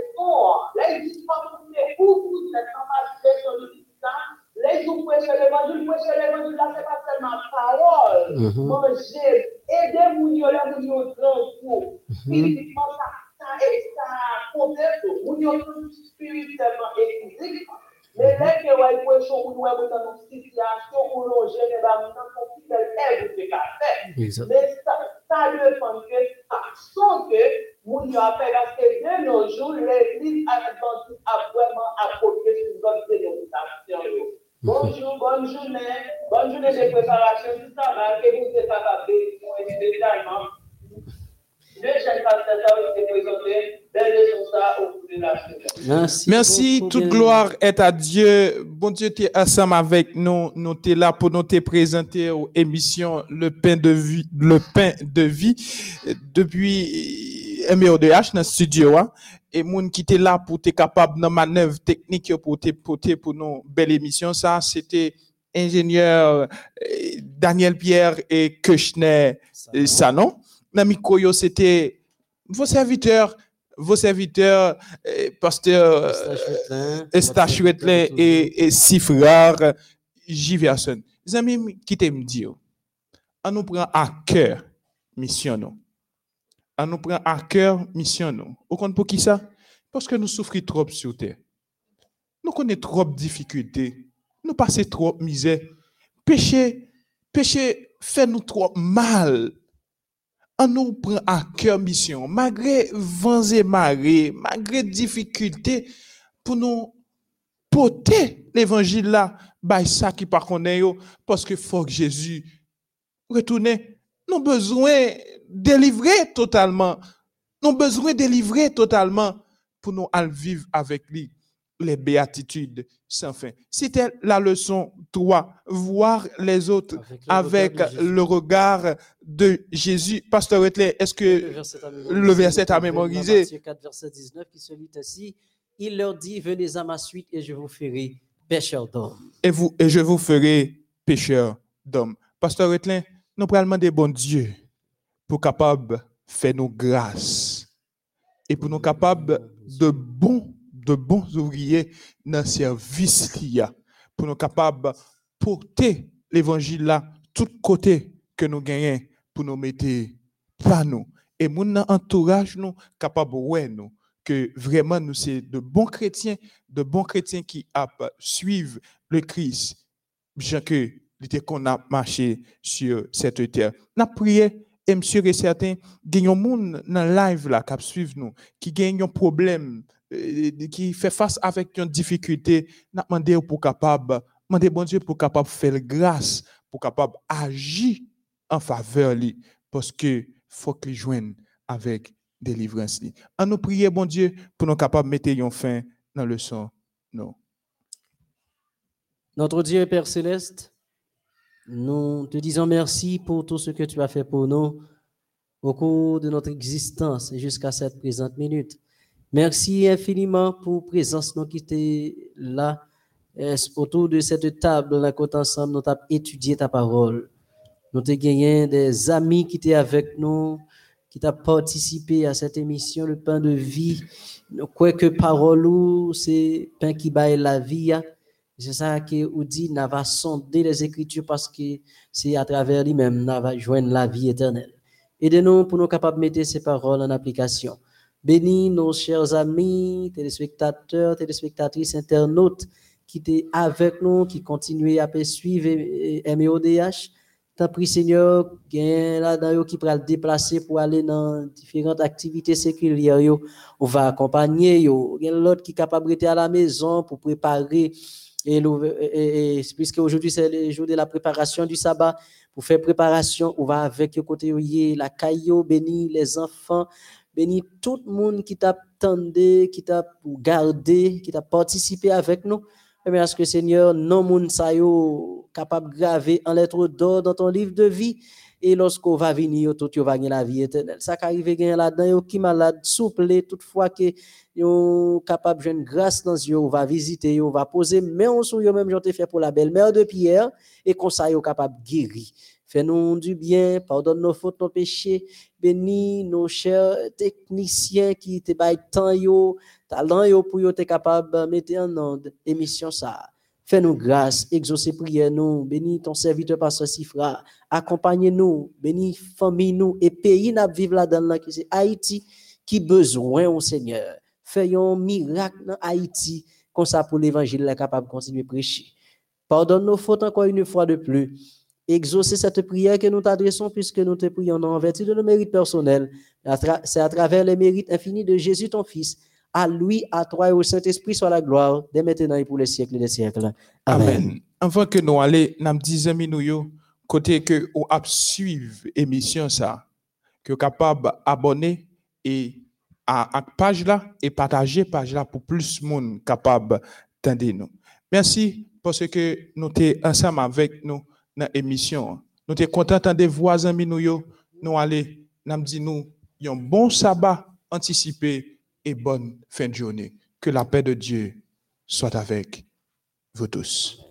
l'évangile, là, c'est pas seulement parole. Mhm. Manger, aider mon yo, là, mon yo, grand coup. Physiquement, ça, ça, compte tout. Mon yo, tout spirituellement et physiquement. Mais là, que ouais, prêcher, on doit être dans une situation où l'on gêne, bah, maintenant, son fidèle est, vous fait qu'à faire. Exact. Mais ça, ça dépend que, sans que, moun yo a fait, parce que de nos jours, l'église adventiste a yo. Bonne journée, bonne journée de préparation du travail, que vous êtes capables de ça au cours de la semaine. Merci. Merci, beaucoup, toute bien gloire est à Dieu. Bon Dieu, tu es ensemble avec nous. Nous t'es là pour nous te présenter aux émissions Le pain de vie, le pain de vie euh, depuis MEODH dans le studio. hein. Et moun qui était là pour te capable dans manœuvre technique pour te porter pour nos belle émission. Ça, c'était ingénieur euh, Daniel Pierre et Kushner Ça, Sanon. Nami Koyo, c'était vos serviteurs, vos serviteurs, euh, pasteur Eustache Wetlin et, frères Jiverson. Les amis, qui t'aiment dire, on nous prend à cœur mission nous. On nous prend à cœur mission nous. Au compte pour qui ça? Parce que nous souffrons trop sur terre. Nous connaissons trop de difficultés. Nous passons trop de misère. Péché, péché fait nous trop mal. On nous prend à cœur mission, malgré vents et marées, malgré difficultés, pour nous porter l'évangile là, bah ça qui par contre yo, parce que faut que Jésus retourne. Nous avons besoin de délivrer totalement. Nous avons besoin de délivrer totalement pour les béatitudes sans fin. C'était la leçon 3, voir les autres avec le regard de Jésus. Pasteur Wetley, est-ce que le verset à mémoriser Matthieu 4, verset 19, qui se lit ainsi. Il leur dit, venez à ma suite et je vous ferai pécheur d'hommes. et, vous, et je vous ferai pécheur d'hommes. Pasteur Wetley, nous prenons demander bon Dieu pour capable faire nos grâces et pour nous capables de bons de bons ouvriers dans le service qu'il y a pour nous capables porter l'évangile là tout côté que nous gagnons pour nous mettre par nous. Et mon entourage nous capable ouais nous que vraiment nous c'est de bons chrétiens de bons chrétiens qui suivent le Christ bien que l'été qu'on a marché sur cette terre. N'a prié et monsieur et certain gagnons monde dans live là qui suivent nous qui gagnent un problème qui fait face avec une difficulté, n'a demandé pour capable, demander bon Dieu pour capable faire grâce, pour capable agir en faveur lui, parce que faut qu'il joigne avec délivrance lui. En nous prier bon Dieu pour nous capable mettre une fin dans le son. Non. Notre Dieu et Père céleste, nous te disons merci pour tout ce que tu as fait pour nous au cours de notre existence jusqu'à cette présente minute. Merci infiniment pour la présence nous qui était là autour de cette table là ensemble nous avons étudié ta parole. Nous avons gagné des amis qui étaient avec nous, qui ont participé à cette émission, le pain de vie. Nous croyons que parole c'est pain qui baille la vie. hein. C'est ça que vous dit, n'a va sonder les Écritures parce que c'est à travers lui-même, n'a va joindre la vie éternelle. Aidez-nous pour nous capables de mettre ces paroles en application. Bénis nos chers amis, téléspectateurs, téléspectatrices, internautes qui étaient avec nous, qui continuent à suivre MEODH. T'as pris, Seigneur, gain là-dedans qui pourra le déplacer pour aller dans différentes activités séculières. On va accompagner. A l'autre qui est capable rester à la maison pour préparer. Et, puisque aujourd'hui c'est le jour de la préparation du sabbat, pour faire préparation, on va avec le côté la caillou, béni les enfants, béni tout le monde qui t'a tendé, qui t'a gardé, qui t'a participé avec nous. Et merci que Seigneur, non moun sa yo capable de graver en lettres d'or dans ton livre de vie? Et lorsqu'on va venir, tout yo va gagner la vie éternelle. Ça qui arrive gagner là-dedans, yo qui malade, souple, toutefois que yo capable de grâce dans yo, va visiter, yo, va poser main sur yo même j'en fait pour la belle-mère de Pierre et comme ça yo capable guérir. Fais-nous du bien, pardonne nos fautes, nos péchés, bénis nos chers techniciens qui te baillent temps yo, talent yo pour yo te capable de mettre en onde émission ça. Fais-nous grâce, exaucez prière nous, bénis ton serviteur pasteur Sifra, accompagnez-nous, bénis famille nous et pays n'a vivre là-dedans là qui c'est Haïti qui besoin au Seigneur. Fais un miracle dans Haïti comme ça pour l'évangile capable de continuer à prêcher. Pardonne nos fautes encore une fois de plus. Exaucez cette prière que nous t'adressons puisque nous te prions en vertu de nos mérites personnels. C'est à travers les mérites infinis de Jésus ton Fils. À lui, à toi et au Saint-Esprit soit la gloire, dès maintenant et pour les siècles des siècles. Amen. Amen. Avant que nous allions, nous disons nous côté que ou ap suivre émission ça, que capable abonner et à, à page là et partager page là pour plus de monde capable d'entendre nous. Merci parce que nous sommes ensemble avec nous dans l'émission. Nous sommes contents de voir amis nous nous aller, nous dit nous un bon sabbat anticipé et bonne fin de journée. Que la paix de Dieu soit avec vous tous.